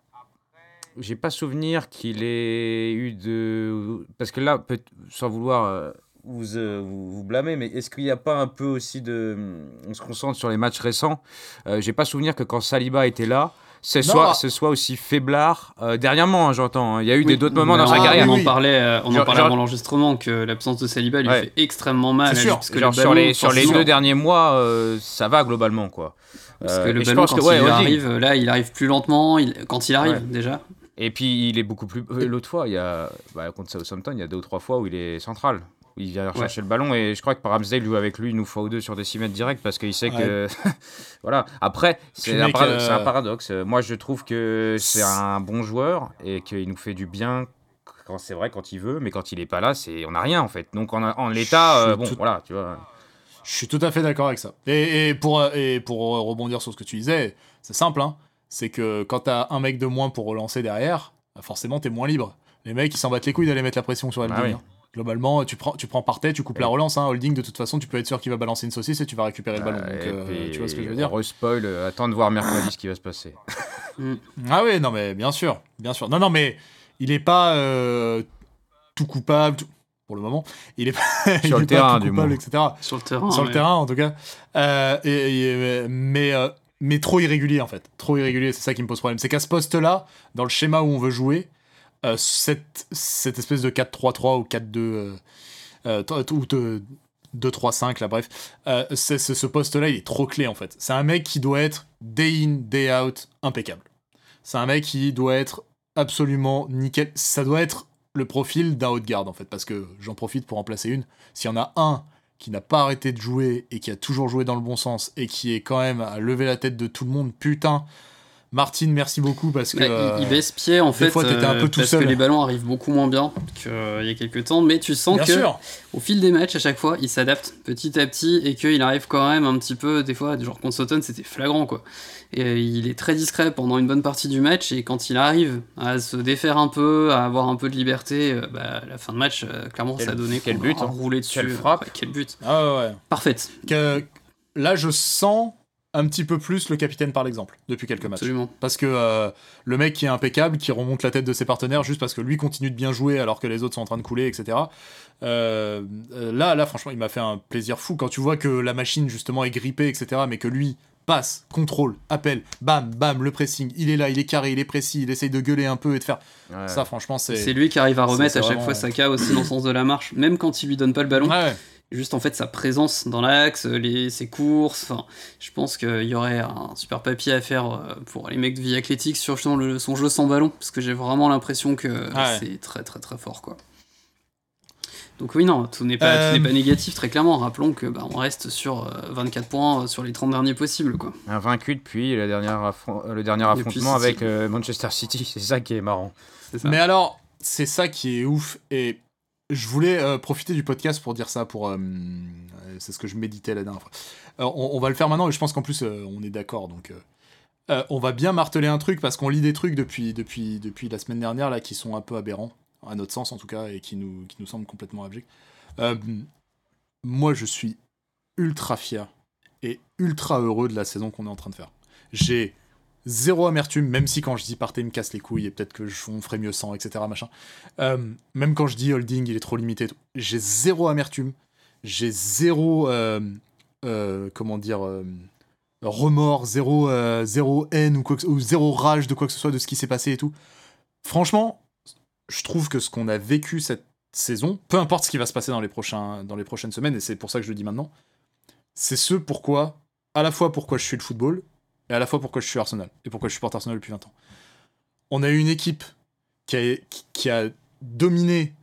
j'ai pas souvenir qu'il ait eu de. Parce que là, peut- sans vouloir euh, vous, euh, vous, vous blâmer, mais est-ce qu'il n'y a pas un peu aussi de. On se concentre sur les matchs récents? Euh, j'ai pas souvenir que quand Saliba était là, ce Non. soit, ce soit aussi faiblard. Euh, dernièrement, hein, j'entends. hein. Il y a eu Oui, des d'autres moments dans sa on- carrière. On en parlait, euh, on en parlait genre- avant l'enregistrement que l'absence de Saliba lui Ouais. fait extrêmement mal. C'est sûr. Parce que Genre le sur les, sur les deux derniers mois, euh, ça va globalement, quoi. Parce Euh, que le ballon, pense quand que, ouais, il lui Holding. arrive, là, il arrive plus lentement. il- Quand il arrive, Ouais. déjà. Et puis il est beaucoup plus. L'autre fois, il y a bah, contre Southampton, il y a deux ou trois fois où il est central. Où il vient chercher le ballon et je crois que par Ramsdale joue avec lui une fois ou deux sur des 6 mètres directs parce qu'il sait que. voilà. Après, c'est un, paradoxe, euh, c'est un paradoxe. Moi, je trouve que c'est un bon joueur et qu'il nous fait du bien quand c'est vrai, quand il veut, mais quand il est pas là, c'est on n'a rien en fait. Donc en, en l'état, euh, bon, tout- voilà, tu vois. Je suis tout à fait d'accord avec ça. Et, et pour, euh, et pour rebondir sur ce que tu disais, c'est simple, hein. C'est que quand t'as un mec de moins pour relancer derrière, bah forcément t'es moins libre. Les mecs, ils s'en battent les couilles d'aller mettre la pression sur Holding. Ah oui. hein. Globalement, tu prends, tu prends par tête, tu coupes la relance. Hein. Holding, de toute façon, tu peux être sûr qu'il va balancer une saucisse et tu vas récupérer le ballon. Donc, et euh, puis, tu vois ce que je veux dire on respoil, euh, attends de voir mercredi ce qui va se passer. Ah oui, non mais bien sûr, bien sûr. Non, non, mais il est pas euh, tout coupable, tout- pour le moment. Il est pas, il Sur est le pas terrain, tout du coupable, etc. Sur le terrain. sur le terrain en tout cas. Euh, et- et- mais, mais trop irrégulier en fait. Trop irrégulier, c'est ça qui me pose problème. C'est qu'à ce poste-là, dans le schéma où on veut jouer, euh, cette, cette espèce de 4-3-3 ou 4-2 euh, euh, t- ou de 2-3-5 là, bref, euh, ce poste-là il est trop clé en fait. C'est un mec qui doit être day in, day out, impeccable. C'est un mec qui doit être absolument nickel. Ça doit être le profil d'un haut de garde en fait, parce que j'en profite pour en placer une. S'il y en a un qui n'a pas arrêté de jouer et qui a toujours joué dans le bon sens et qui est quand même à lever la tête de tout le monde, putain. Martine, merci beaucoup parce que. Bah, il- euh, il, baisse pied en des fait fois, t'étais un euh, peu tout parce seul. que les ballons arrivent beaucoup moins bien qu'il y a quelques temps mais tu sens bien que sûr. au fil des matchs à chaque fois il s'adapte petit à petit et qu'il arrive quand même un petit peu des fois genre contre Sutton c'était flagrant quoi et euh, il est très discret pendant une bonne partie du match et quand il arrive à se défaire un peu à avoir un peu de liberté euh, bah, à la fin de match euh, clairement Quel- ça a donné quel but, a hein. roulé dessus Quelle frappe. Ouais, quel but Ah ouais. parfaite Que- là, je sens un petit peu plus le capitaine par l'exemple depuis quelques matchs. absolument Parce que euh, le mec qui est impeccable, qui remonte la tête de ses partenaires juste parce que lui continue de bien jouer alors que les autres sont en train de couler, etc. Euh, euh, là, là, franchement, il m'a fait un plaisir fou quand tu vois que la machine justement est grippée, etc. Mais que lui passe, contrôle, appelle, bam, bam, le pressing, il est là, il est carré, il est précis, il essaye de gueuler un peu et de faire. Ouais. Ça, franchement, c'est. c'est lui qui arrive à remettre à chaque vraiment- fois Saka aussi dans le sens de la marche même quand il lui donne pas le ballon Ouais, ouais. Juste en fait sa présence dans l'axe, les, ses courses, enfin, je pense qu'il y aurait un super papier à faire euh, pour les mecs de vie athlétique sur justement le- son jeu sans ballon, parce que j'ai vraiment l'impression que Ouais. c'est très très très fort quoi. Donc oui non, tout n'est pas, Euh, tout n'est pas négatif très clairement, rappelons que bah, on reste sur euh, 24 points euh, sur les 30 derniers possibles quoi. Invaincu depuis la dernière affron- le dernier Depuis affrontement City. avec euh, Manchester City, c'est ça qui est marrant. Ça. Mais alors, c'est ça qui est ouf et je voulais euh, profiter du podcast pour dire ça, pour euh, c'est ce que je méditais la dernière fois. On, on, va le faire maintenant, et je pense qu'en plus on est d'accord, donc on va bien marteler un truc parce qu'on lit des trucs depuis, depuis, depuis la semaine dernière là qui sont un peu aberrants, à notre sens en tout cas, et qui nous, qui nous semblent complètement abjects. moi, je suis ultra fier et ultra heureux de la saison qu'on est en train de faire. J'ai zéro amertume, même si quand je dis partez me casse les couilles et peut-être que je, on ferait mieux sans, etc. Machin. Euh, même quand je dis holding, il est trop limité. J'ai zéro amertume, j'ai zéro, euh, euh, comment dire, remords, zéro, zéro haine ou, zéro rage de quoi que ce soit de ce qui s'est passé et tout. Franchement, je trouve que ce qu'on a vécu cette saison, peu importe ce qui va se passer dans les, prochains, dans les prochaines semaines, et c'est pour ça que je le dis maintenant, c'est ce pourquoi, à la fois pourquoi je suis le football, et à la fois pourquoi je suis Arsenal et pourquoi je supporte Arsenal depuis 20 ans. On a eu une équipe qui a, qui a dominé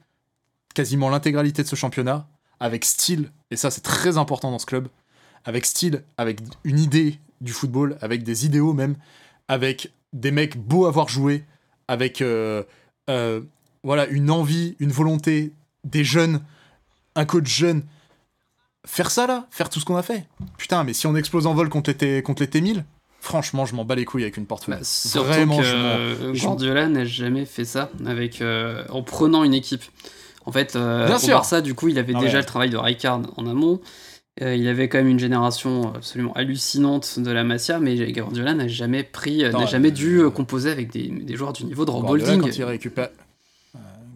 quasiment l'intégralité de ce championnat avec style, et ça c'est très important dans ce club, avec style, avec une idée du football, avec des idéaux même, avec des mecs beaux à voir jouer, avec euh, euh, voilà une envie, une volonté, des jeunes, un coach jeune. Faire ça là, faire tout ce qu'on a fait. Putain, mais si on explose en vol contre les, contre les T1000, franchement, je m'en bats les couilles avec une porte bah, Vraiment, que Guardiola n'a jamais fait ça avec, euh, en prenant une équipe. En fait, euh, Bien au Barça, du coup, il avait déjà le travail de Rijkaard en amont. Euh, il avait quand même une génération absolument hallucinante de la Masia, mais Guardiola n'a jamais pris, n'a jamais dû composer avec des, des, joueurs du niveau de Rob Holding. Quand il récupère,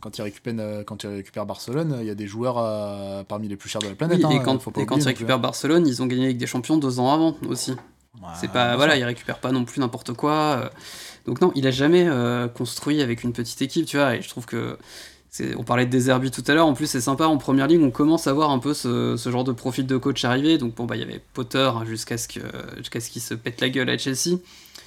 quand il récupère, quand il récupère Barcelone, il y a des joueurs parmi les plus chers de la planète. et hein, quand, et quand il récupère Barcelone, ils ont gagné avec des champions deux ans avant aussi c'est pas voilà, il récupère pas non plus n'importe quoi. Euh. Donc non, il a jamais euh, construit avec une petite équipe, tu vois. Et je trouve que on parlait de Deserbi tout à l'heure. En plus, c'est sympa en première ligue. On commence à voir un peu ce, genre de profil de coach arriver. Donc bon bah il y avait Potter hein, jusqu'à ce que jusqu'à ce qu'il se pète la gueule à Chelsea.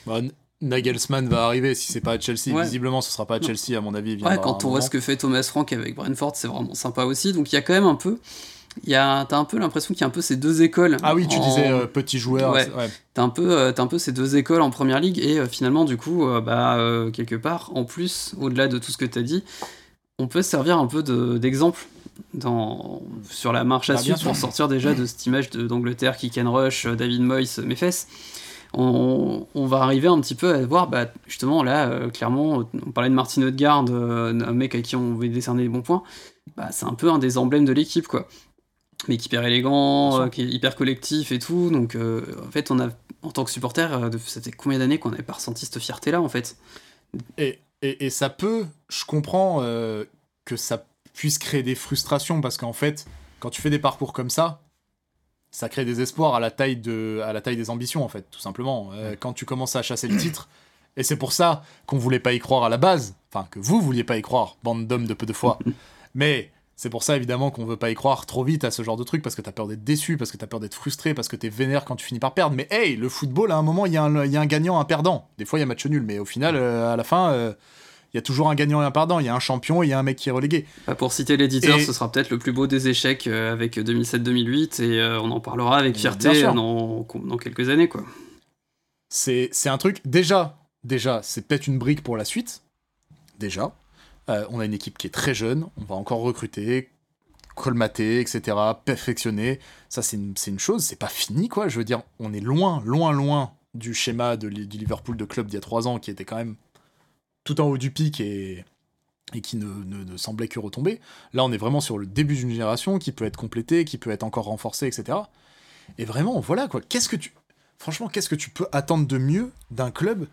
Bah, Nagelsmann va arriver si c'est pas à Chelsea. Visiblement, ce sera pas à Chelsea à mon avis. Ouais, quand on voit ce que fait Thomas Frank avec Brentford, c'est vraiment sympa aussi. Donc il y a quand même un peu t'as un peu l'impression qu'il y a un peu ces deux écoles. Ah oui, tu disais euh, petit joueur. Ouais. T'as un peu, euh, un peu ces deux écoles en première ligue et euh, finalement du coup, bah quelque part, en plus, au-delà de tout ce que t'as dit, on peut se servir un peu d'exemple dans sur la marche à bah, suivre pour sortir déjà de cette image d'Angleterre qui can rush, David Moyes, Mefes. On, on, va arriver un petit peu à voir, bah, justement, là, clairement, on parlait de Martin Odegaard, un mec à qui on veut décerner des bons points. Bah, c'est un peu un des emblèmes de l'équipe, quoi mais qui est hyper élégant, euh, qui est hyper collectif et tout. Donc euh, en fait, on a, en tant que supporter, euh, ça fait combien d'années qu'on n'avait pas ressenti cette fierté-là en fait? Et, et, et, ça peut, je comprends que ça puisse créer des frustrations parce qu'en fait, quand tu fais des parcours comme ça, ça crée des espoirs à la taille, de, à la taille des ambitions en fait, tout simplement. quand tu commences à chasser le titre, et c'est pour ça qu'on voulait pas y croire à la base, enfin que vous vouliez pas y croire, bande d'hommes de peu de foi, mais c'est pour ça évidemment qu'on veut pas y croire trop vite à ce genre de truc parce que t'as peur d'être déçu, parce que t'as peur d'être frustré, parce que t'es vénère quand tu finis par perdre. Mais hey, le football, à un moment, il y, a un gagnant, un perdant. Des fois, il y a match nul, mais au final, euh, à la fin, euh, il y a toujours un gagnant et un perdant. Il y a un champion et il y a un mec qui est relégué. Bah, pour citer l'éditeur, ce sera peut-être le plus beau des échecs euh, avec 2007-2008 et on en parlera avec fierté dans, dans, quelques années. quoi. C'est un truc, déjà, déjà c'est peut-être une brique pour la suite. Déjà. Euh, on a une équipe qui est très jeune, on va encore recruter, colmater, etc., perfectionner. Ça, c'est une, chose, c'est pas fini, quoi. Je veux dire, on est loin, loin, loin du schéma du Liverpool de club d'il y a trois ans, qui était quand même tout en haut du pic et, et qui ne, semblait que retomber. Là, on est vraiment sur le début d'une génération qui peut être complétée, qui peut être encore renforcée, etc. Et vraiment, voilà, quoi. Qu'est-ce que tu... Franchement, qu'est-ce que tu peux attendre de mieux d'un club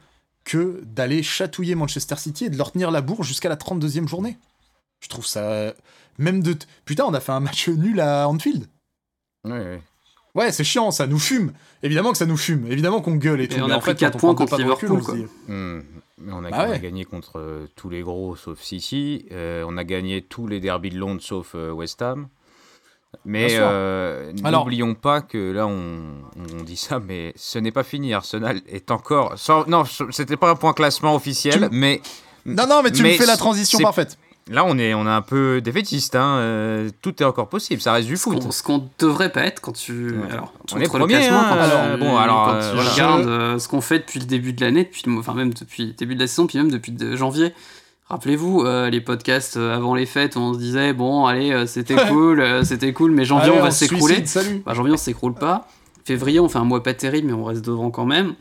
que d'aller chatouiller Manchester City et de leur tenir la bourre jusqu'à la 32e journée. Je trouve ça. Même de. Putain, on a fait un match nul à Anfield. Ouais, c'est chiant, ça nous fume. Évidemment que ça nous fume. Évidemment qu'on gueule et, tout. On a pris 4 points contre Liverpool. On a, bah gagné contre euh, tous les gros sauf City. Euh, on a gagné tous les derbys de Londres sauf euh, West Ham. Mais euh, n'oublions pas que là, on, dit ça, mais ce n'est pas fini. Arsenal est encore. Sans, non, c'était pas un point classement officiel, mais. Non, non, mais tu me fais la transition parfaite. Là, on est, on est un peu défaitiste. Hein. Euh, tout est encore possible. Ça reste du foot. Ce qu'on devrait pas être quand tu. Alors, on est premier. Hein, quand, alors, bon, alors, quand tu euh, regardes ce qu'on fait depuis le début de l'année, depuis, enfin même depuis le début de la saison, puis même depuis janvier Rappelez-vous euh, les podcasts euh, avant les fêtes on se disait bon allez euh, c'était cool, euh, c'était cool, mais janvier Allez, on va s'écrouler. Bah, janvier on s'écroule pas. Février on fait un mois pas terrible mais on reste devant quand même.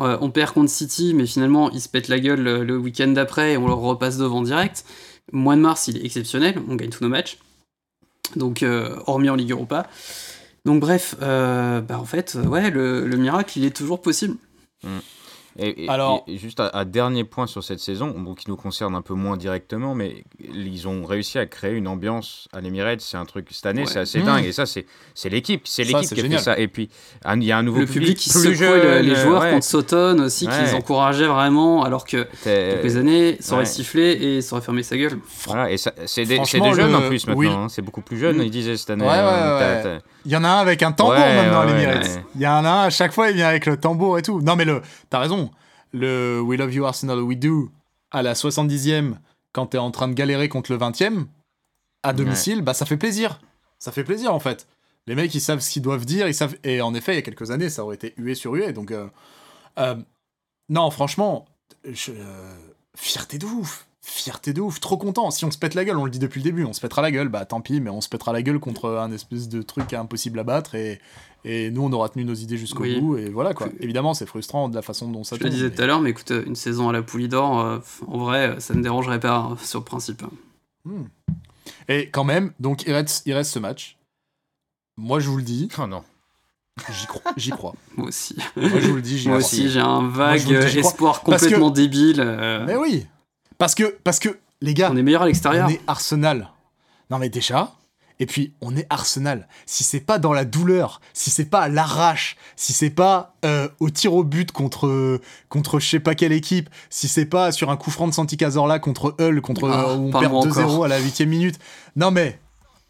Euh, on perd contre City mais finalement ils se pètent la gueule le, le week-end d'après et on leur repasse devant direct. Mois de mars il est exceptionnel, on gagne tous nos matchs. Donc euh, hormis en Ligue Europa. Donc bref, euh, bah en fait euh, ouais le, le miracle il est toujours possible. Et, et- Alors- et juste un, dernier point sur cette saison, bon, qui nous concerne un peu moins directement, mais ils ont réussi à créer une ambiance à l'Emirates. C'est un truc cette année, Ouais. c'est assez Mmh. dingue. Et ça, c'est c'est l'équipe, c'est l'équipe qui a fait ça. Et puis il y a un nouveau le public qui plus jeune, le- les joueurs ouais. contre Sauton aussi, Ouais. qu'ils encourageaient vraiment, alors que quelques années, ça aurait ouais. sifflé et ça aurait fermé sa gueule. Voilà, et c'est des, des jeunes le- en plus maintenant. oui. hein, c'est beaucoup plus jeune, ils disaient cette année. Hein, Il y en a un avec un tambour Ouais, maintenant, ouais. Il y en a un à chaque fois, il vient avec le tambour et tout. Non, mais le, t'as raison. Le We Love You Arsenal We Do à la 70e, quand t'es en train de galérer contre le 20e, à domicile, bah ça fait plaisir. Ça fait plaisir en fait. Les mecs, ils savent ce qu'ils doivent dire, ils savent. Et en effet, il y a quelques années, ça aurait été hué sur hué. Donc, euh, euh, non, franchement, je- euh, fierté de ouf. Fierté de ouf, trop content. Si on se pète la gueule, on le dit depuis le début, on se pètera la gueule, bah tant pis, mais on se pètera la gueule contre un espèce de truc impossible à battre et, et nous on aura tenu nos idées jusqu'au Oui. bout et voilà quoi. Évidemment, c'est frustrant de la façon dont ça Je le disais mais- tout à l'heure, mais écoute, une saison à la Poulidor, euh, en vrai, ça ne dérangerait pas hein, sur le principe. Hmm. Et quand même, donc il reste, il reste ce match. Moi je vous le dis, Oh non. j'y crois. J'y crois. Moi aussi. Moi je vous le dis, j'y Moi aussi, j'ai un vague dis, crois. espoir que- complètement débile. euh, Mais oui Parce que, parce que les gars, on est meilleur à l'extérieur. On est Arsenal. Non mais déjà, et puis on est Arsenal. Si c'est pas dans la douleur, si c'est pas à l'arrache, si c'est pas euh, au tir au but contre contre je sais pas quelle équipe, si c'est pas sur un coup franc de Santi Cazorla contre Hull, contre Ah, euh, où on perd 2-0 encore. à la huitième minute. Non mais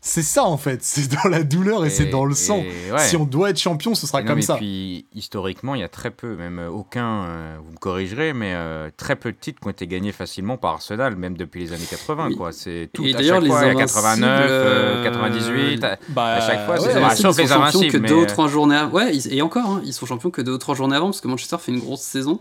c'est ça en fait, c'est dans la douleur et, c'est dans le sang. et ouais. Si on doit être champion, ce sera Et non, comme mais ça. puis historiquement, il y a très peu, même euh, aucun, euh, vous me corrigerez, mais euh, très peu de titres qui ont été gagnés facilement par Arsenal, même depuis les années 80. Oui. quoi. C'est tout. Et à d'ailleurs, chaque fois, les il y a 89, euh, Invincibles, 98. à- Bah, à chaque fois, ouais, ouais. Sont les champions que mais, deux ou trois journées avant. Ouais, et encore, hein, ils sont champions que deux ou trois journées avant parce que Manchester fait une grosse saison.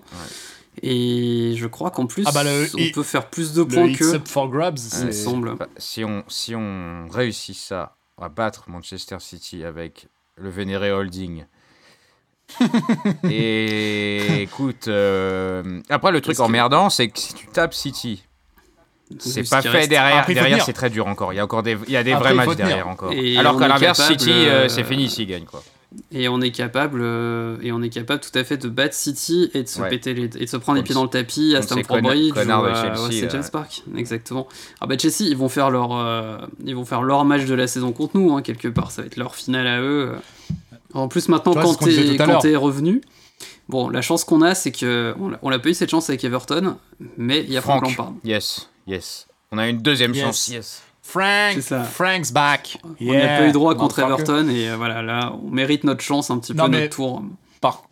Et je crois qu'en plus, Ah bah, le- on et- peut faire plus de points que. up for grabs, Il semble. Bah, si, on, si on réussit ça, à battre Manchester City avec le vénéré Holding. Et écoute, euh, après le truc que- emmerdant, c'est que si tu tapes City, c'est ce pas fait reste. derrière. Après, derrière, c'est très dur encore. Il y a encore des, il y a des Après, vrais matchs derrière encore. Et Alors qu'à l'inverse, capable, City, euh, euh, c'est fini s'ils gagnent quoi. Et on est capable, euh, et on est capable tout à fait de battre City et de se Ouais. péter les, et de se prendre les pieds dans le tapis à Stamford Bridge ou à Chelsea, ouais, c'est là. James Park, exactement. Ah bah Chelsea, ils vont faire leur, euh, ils vont faire leur match de la saison contre nous hein, quelque part. Ça va être leur finale à eux. En plus maintenant, quand t'es quand t'es revenu, bon, la chance qu'on a, c'est que on l'a- pas eu cette chance avec Everton, mais il y a Frank Franck, Lampard. yes, yes. On a une deuxième Yes. chance, yes. Frank. Frank's back. On n'a pas eu droit contre. Everton et euh, voilà, là, on mérite notre chance un petit Non, peu, mais- notre tour. Par,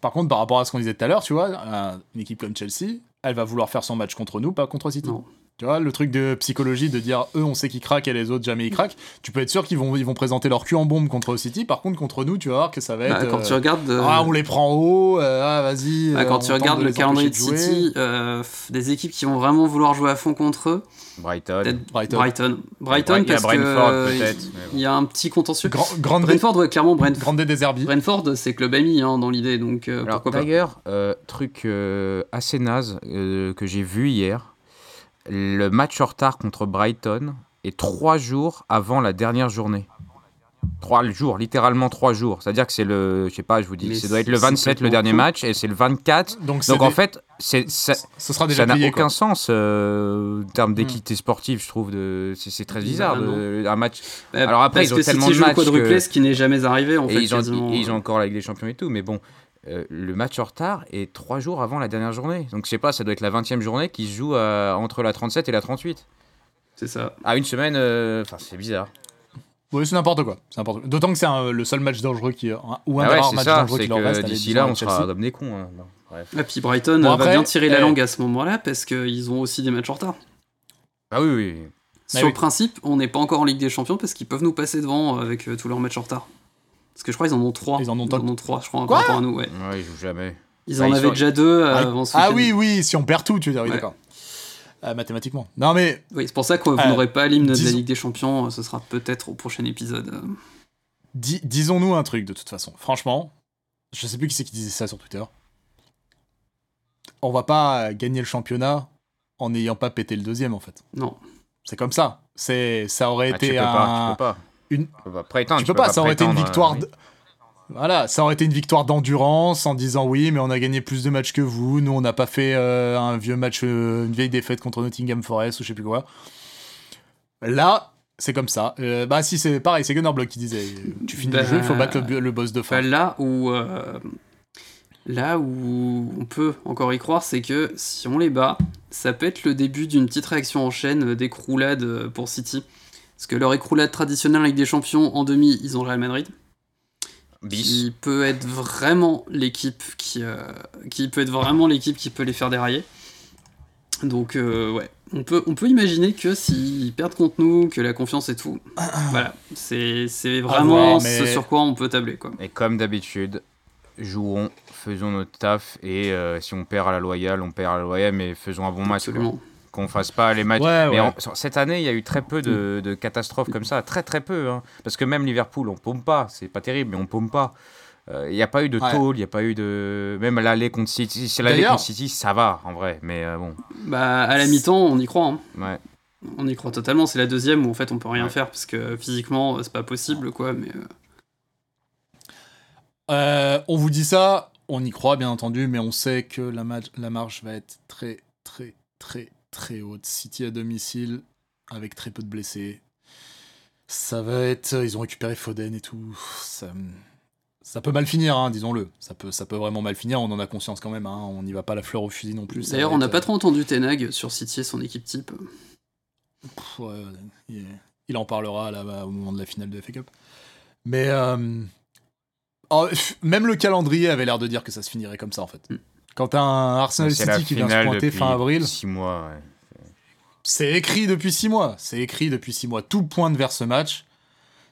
par contre, par rapport à ce qu'on disait tout à l'heure, tu vois, un- une équipe comme Chelsea, elle va vouloir faire son match contre nous, pas contre City. Non. Tu vois, le truc de psychologie de dire eux on sait qu'ils craquent et les autres jamais ils craquent, tu peux être sûr qu'ils vont, ils vont présenter leur cul en bombe contre City, par contre contre nous tu vas voir que ça va être. Bah, quand euh, tu regardes. euh, Ah, on les prend haut, euh, ah vas-y. Bah, euh, quand tu regardes de le calendrier de. City, euh, des équipes qui vont vraiment vouloir jouer à fond contre eux, Brighton. Brighton. Brighton. Brighton, Il y a parce Brentford, euh, peut-être, il- y a un petit contentieux. Grand, grande, Brentford, ouais, clairement, Brentford. grande des. Brentford, c'est club ami hein, dans l'idée, donc euh, Alors pourquoi pas. d'ailleurs, euh, truc euh, assez naze euh, que j'ai vu hier, le match en retard contre Brighton est trois jours avant la dernière journée. Trois jours, littéralement trois jours. C'est-à-dire que c'est le, je sais pas, je vous dis, Mais ça doit être le c'est 27 le dernier match et c'est le 24. Donc, en des- fait, c'est ça, ce sera déjà ça n'a aucun quoi. sens euh, en termes d'équité sportive, je trouve. De, c'est, très bizarre Bah, de- un match. Bah, Alors après, parce ils ont que tellement de matchs quadruplé, que- ce qui n'est jamais arrivé en Et fait. ils ont, ils ont encore la Ligue des Champions et tout, mais bon, euh, le match en retard est trois jours avant la dernière journée. Donc je sais pas, ça doit être la 20e journée qui se joue à- entre la 37 et la 38. C'est ça. À une semaine, euh, enfin c'est bizarre. Oui, c'est n'importe quoi. c'est n'importe quoi. D'autant que c'est le seul match dangereux qui. ou un Ah des ouais, rares c'est matchs ça, dangereux qui leur reste. d'ici là, on sera comme des cons. hein. Bref. Et puis Brighton Bon, euh, après, va bien tirer la eh. langue à ce moment-là parce qu'ils ont aussi des matchs en retard. Ah oui, oui. Sur oui. le principe, on n'est pas encore en Ligue des Champions parce qu'ils peuvent nous passer devant euh, avec euh, tous leurs matchs en retard. Parce que je crois qu'ils en ont trois. Ils en ont trois, je crois, Quoi par rapport à nous. Ouais. Ouais, ils jouent jamais. Ils Bah, en ils avaient sont- déjà deux euh, Ah, avant ce ah oui, oui, si on perd tout, tu veux dire, oui, Ouais. d'accord. euh, mathématiquement. Non, mais Oui, c'est pour ça que vous Euh, n'aurez pas l'hymne de la Ligue des Champions. Ce sera peut-être au prochain épisode. euh. di- disons-nous un truc de toute façon. Franchement, je sais plus qui c'est qui disait ça sur Twitter. On va pas gagner le championnat en n'ayant pas pété le deuxième en fait. Non. C'est comme ça. C'est ça aurait Ah, tu été peux un. pas, tu peux pas. Une- Tu peux pas prétendre. tu peux pas, ça aurait été une victoire. euh, de- Voilà, ça aurait été une victoire d'endurance en disant oui, mais on a gagné plus de matchs que vous. Nous, on n'a pas fait euh, un vieux match, euh, une vieille défaite contre Nottingham Forest ou je sais plus quoi. Là, c'est comme ça. Euh, bah si, c'est pareil, c'est Gunnar Block qui disait. Tu finis le Bah, jeu, il faut battre le, le boss de fin. Enfin, là où euh, là où on peut encore y croire, c'est que si on les bat, ça peut être le début d'une petite réaction en chaîne d'écroulade pour City. Parce que leur écroulade traditionnelle avec des champions en demi, ils ont le Real Madrid. Bis. Qui peut être vraiment l'équipe qui, euh, qui peut être vraiment l'équipe qui peut les faire dérailler. Donc euh, ouais, on peut, on peut imaginer que s'ils perdent contre nous, que la confiance et tout, voilà, c'est vraiment mais- ce sur quoi on peut tabler quoi. Et comme d'habitude, jouons, faisons notre taf. Et euh, si on perd à la loyale, on perd à la loyale, mais faisons un bon match. quoi. Qu'on fasse pas les matchs. Ouais, mais ouais. en- sur- cette année, il y a eu très peu de, de catastrophes comme ça. Très, très peu. hein. Parce que même Liverpool, on paume pas. C'est pas terrible, mais on paume pas. Euh, Il n'y a pas eu de Ouais. tôle, il n'y a pas eu de. Même l'aller contre City. Si l'aller contre City, ça va en vrai. Mais euh, bon, Bah à la mi-temps, on y croit. hein. ouais. On y croit totalement. C'est la deuxième où en fait on peut rien Ouais. faire parce que physiquement euh, c'est pas possible quoi. Mais euh, Euh, on vous dit ça, on y croit bien entendu, mais on sait que la, ma- la marge va être très, très, très, très haute. City à domicile, avec très peu de blessés. Ça va être. Ils ont récupéré Foden et tout. Ça, ça peut mal finir, hein, disons-le. Ça peut, ça peut vraiment mal finir, on en a conscience quand même. hein. On n'y va pas la fleur au fusil non plus. d'ailleurs on n'a être, pas trop entendu Tenag sur City et son équipe type. euh, pff, ouais, ouais, il, il en parlera là, au moment de la finale de FA Cup. Mais. euh, même le calendrier avait l'air de dire que ça se finirait comme ça en fait. Mm. Quand t'as un Arsenal City qui vient se pointer fin avril, six mois. ouais. c'est écrit depuis six mois. C'est écrit depuis six mois. Tout pointe vers ce match.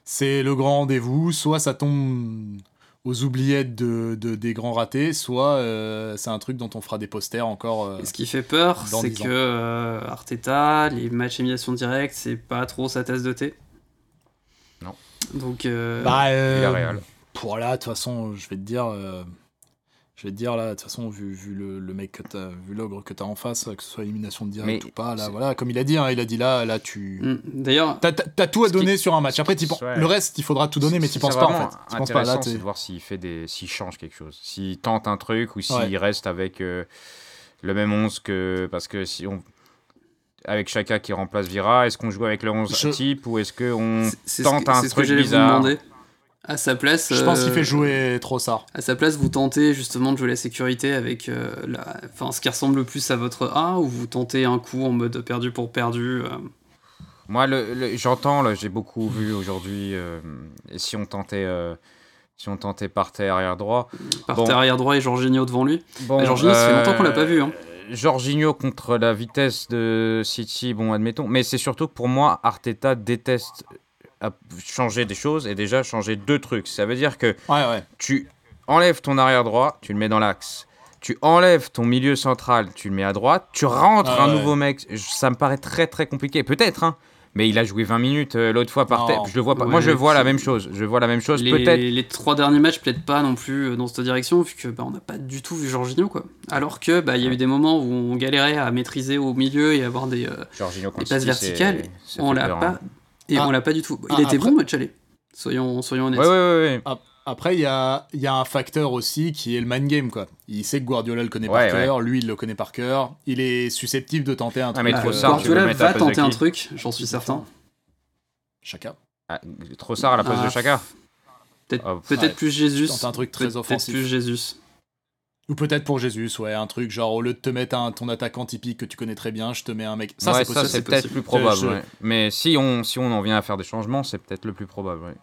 C'est le grand rendez-vous. Soit ça tombe aux oubliettes de, de- des grands ratés, soit euh, c'est un truc dont on fera des posters encore. euh, Et ce qui fait peur, c'est 10 que euh, Arteta, les matchs élimination directe, c'est pas trop sa tasse de thé. Non. Donc euh, Bah, euh, là, de toute façon, je vais te dire. Je vais te dire là, de toute façon, vu, vu le, le mec que t'as, vu l'ogre que t'as en face, que ce soit élimination de direct Mais ou pas, là, voilà, comme il a dit, hein, il a dit là, là, tu. hmm, d'ailleurs, T'as, t'as- t'as tout à qui- donner sur un match. Après, Ouais. le reste, il faudra tout donner, mais t'y penses pas en fait. T'y penses pas là. c'est de voir s'il fait des, s'il change quelque chose, s'il tente un truc ou s'il Ouais. reste avec euh, le même 11 que parce que si on avec Chaka qui remplace Vira, est-ce qu'on joue avec le 11 Je- type ou est-ce que on c'est- c'est tente ce que, un truc bizarre. À sa place, Je pense qu'il euh, fait jouer Trossard. À sa place, vous tentez justement de jouer la sécurité avec euh, la... enfin, ce qui ressemble le plus à votre A, ou vous tentez un coup en mode perdu pour perdu. euh, Moi, le, le- j'entends, là, j'ai beaucoup vu aujourd'hui. euh, et si on tentait, euh, si on tentait parter arrière droit. par Bon. terre arrière droit et Jorginho devant lui. Bon, Mais Jorginho, ça fait longtemps qu'on l'a pas vu, hein. Jorginho contre la vitesse de City, bon, admettons. Mais c'est surtout que pour moi, Arteta déteste changer des choses et déjà changer deux trucs. Ça veut dire que Ouais, ouais. tu enlèves ton arrière droit, tu le mets dans l'axe. Tu enlèves ton milieu central, tu le mets à droite. Tu rentres Ah un ouais. nouveau mec. Ça me paraît très très compliqué. Peut-être, hein. Mais il a joué 20 minutes euh, l'autre fois par terre. Je le vois pas. Ouais, Moi, je vois la même chose. Je vois la même chose. Les, Peut-être. les trois derniers matchs plaident pas non plus euh, dans cette direction, vu que bah, on n'a pas du tout vu Jorginho. quoi. Alors que bah, il y a eu des moments où on galérait à maîtriser au milieu et avoir des, euh, Jorginho des passes verticales. On l'a pas. hein. Et Ah. on l'a pas du tout. Il Ah, était après- bon le match aller. Soyons, soyons honnêtes. Ouais, ouais, ouais. ouais. Après, il y a, il y a un facteur aussi qui est le man game, quoi. Il sait que Guardiola le connaît Ouais, par cœur, lui, il le connaît par cœur. Il est susceptible de tenter un truc. mais Ah, Trossard, tu veux Guardiola mettre à la va tenter un truc, j'en suis certain. Chacun. Ah, Trossard à la place Ah, de Chaka. Peut-être Ah, peut-être ouais, plus Jésus. tente un truc très Peut-être offensif. plus Jésus. Ou peut-être pour Jésus, ouais, un truc genre au lieu de te mettre un, ton attaquant typique que tu connais très bien, je te mets un mec. Ça, ouais, c'est peut-être plus probable. Je- je- ouais. Mais si on, si on en vient à faire des changements, c'est peut-être le plus probable. ouais.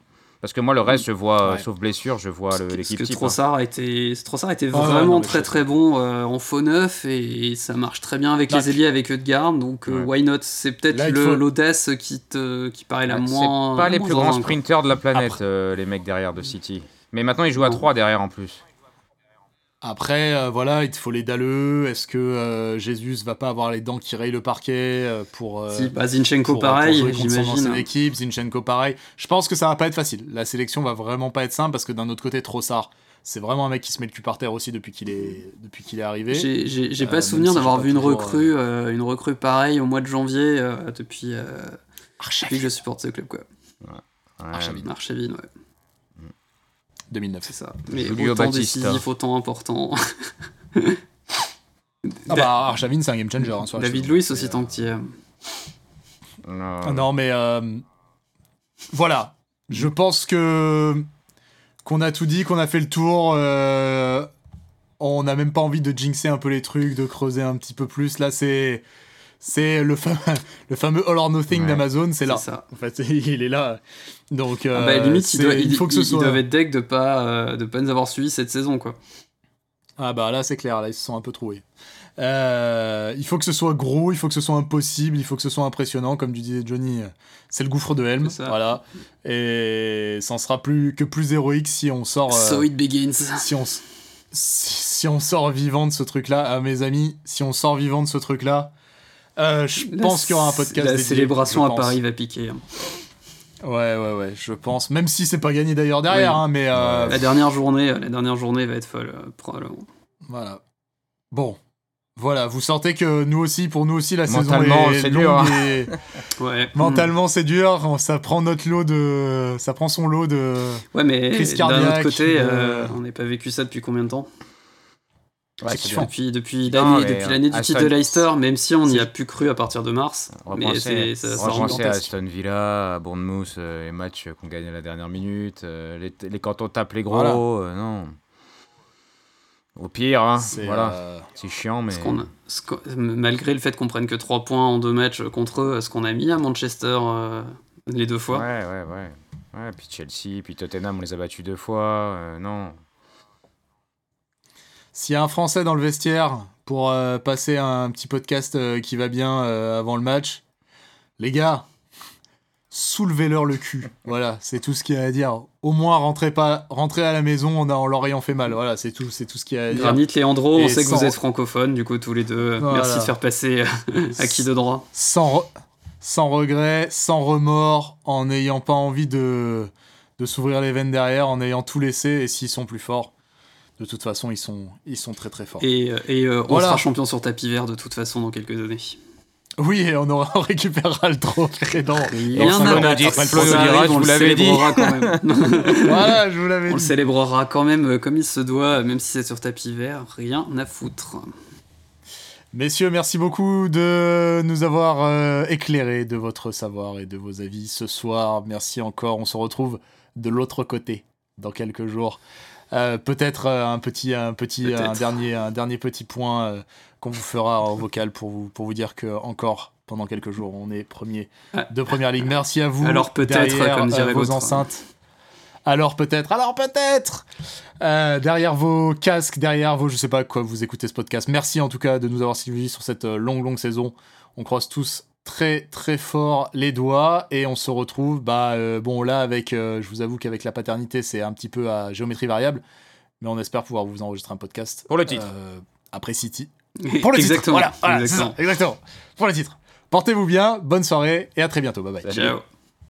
Parce que moi, le reste, je vois, Ouais. sauf blessure, je vois l'équipe que type. hein. Trossard a été, Trossard était Ah ouais, vraiment non, très très bon euh, en faux neuf et ça marche très bien avec les ailiers avec Eudgard donc euh, Ouais. why not? C'est peut-être le- faut- l'audace qui te qui paraît la Ouais, moins. C'est pas les moins plus grands sprinters de la planète, Après- euh, les mecs derrière de City. Mais maintenant, ils jouent à Non. 3 derrière en plus. Après, euh, voilà, il te faut les dalleux. Est-ce que euh, Jésus va pas avoir les dents qui rayent le parquet euh, pour. euh, Si, bah, Zinchenko pour- pareil, j'imagine. équipe, Zinchenko pareil. Je pense que ça va pas être facile. La sélection va vraiment pas être simple parce que d'un autre côté, Trossard, c'est vraiment un mec qui se met le cul par terre aussi depuis qu'il est, depuis qu'il est arrivé. J'ai Euh, pas même souvenir si d'avoir vu une recrue, euh, une recrue pareille au mois de janvier euh, depuis, euh, depuis que je supporte ce club quoi. Ouais, Archeville. Marcheville, ouais, 2009. c'est ça. Mais Julio autant décisif, autant important. Ah bah, Archavine, c'est un game changer. hein, la David C'est, aussi euh, tant que tu y es. Non. Ah non, mais euh, voilà. Je pense que qu'on a tout dit, qu'on a fait le tour. euh, on n'a même pas envie de jinxer un peu les trucs, de creuser un petit peu plus. Là, c'est c'est le fameux le fameux All or Nothing Ouais. d'Amazon, c'est C'est là. ça. En fait, il est là. Donc, Ah euh, bah, limite, il, doit, il faut que ce soit. ils doivent être deck de pas, euh, de pas nous avoir suivis cette saison quoi. Ah bah là c'est clair, là ils se sont un peu troués. Euh, il faut que ce soit gros, il faut que ce soit impossible, il faut que ce soit impressionnant, comme tu disais Johnny, c'est le gouffre de Helm, voilà. Et ça en sera plus que plus héroïque si on sort, euh, So it begins. si on si, si on sort vivant de ce truc-là, à mes amis, si on sort vivant de ce truc-là, euh, je pense qu'il y aura un podcast. La dédié, célébration à. Paris va piquer. hein. Ouais ouais ouais, je pense, même si c'est pas gagné d'ailleurs derrière, Oui. hein, mais euh, La dernière journée, la dernière journée va être folle euh, probablement. Voilà. Bon. Voilà, vous sentez que nous aussi, pour nous aussi, la Mentalement, saison est c'est longue dur, hein. et Ouais. mentalement c'est dur. Ça prend notre lot de, ça prend son lot de. Ouais, mais Crise d'un autre cardiaque, côté, euh, euh, on n'a pas vécu ça depuis combien de temps? Ouais. Depuis, depuis l'année mais, depuis euh, l'année du Aston- titre de Leicester, même si on y C'est- a plus cru à partir de mars. Mais c'est ça, ça à. Aston Villa, à Bournemouth, euh, les matchs qu'on gagnait à la dernière minute, euh, les, les- quand on tape les gros, Voilà. euh, non. Au pire, hein, c'est, voilà, euh, c'est chiant, mais Ce qu'on a- ce qu'on- malgré le fait qu'on prenne que 3 points en deux matchs contre eux, ce qu'on a mis à Manchester euh, les deux fois. ouais, ouais, ouais, ouais. Puis Chelsea, puis Tottenham, on les a battus deux fois, euh, non. S'il y a un Français dans le vestiaire pour euh, passer un petit podcast euh, qui va bien euh, avant le match, les gars, soulevez-leur le cul. Voilà, c'est tout ce qu'il y a à dire. Au moins, rentrez pas, rentrez à la maison en, en leur ayant fait mal. Voilà, c'est tout, c'est tout ce qu'il y a à dire. Granit, Leandro, on sait que vous êtes francophones, du coup, tous les deux. Voilà. Merci de faire passer à qui de droit. sans, re- sans regret, sans remords, en n'ayant pas envie de, de s'ouvrir les veines derrière, en ayant tout laissé, et s'ils sont plus forts, de toute façon, ils sont, ils sont très très forts. Et, euh, et euh, on Voilà. sera champion sur tapis vert de toute façon dans quelques années. Oui, et on, aura, on récupérera le trophée dans... Rien à battre. on vous le l'avais dit. célébrera quand même. voilà, je vous l'avais on le dit. célébrera quand même euh, comme il se doit, même si c'est sur tapis vert. Rien à foutre. Messieurs, merci beaucoup de nous avoir euh, éclairés de votre savoir et de vos avis ce soir. Merci encore. On se retrouve de l'autre côté dans quelques jours. Euh, Peut-être euh, un petit, un petit, un dernier, un dernier petit point euh, qu'on vous fera en vocal pour vous, pour vous dire que encore pendant quelques jours, on est premier de première ligue. Merci à vous. Alors peut-être, derrière, comme dirait vos enceintes. Alors peut-être, alors peut-être Euh, Derrière vos casques, derrière vos... Je sais pas quoi vous écoutez ce podcast. Merci en tout cas de nous avoir suivis sur cette longue, longue saison. On croise tous très, très fort les doigts et on se retrouve, bah euh, bon là avec, euh, je vous avoue qu'avec la paternité c'est un petit peu à géométrie variable, mais on espère pouvoir vous enregistrer un podcast. Pour le titre. euh, après City. Pour le titre. Voilà, Exactement. ça, exactement. Pour le titre. Portez-vous bien, bonne soirée et à très bientôt. Bye bye. Ciao.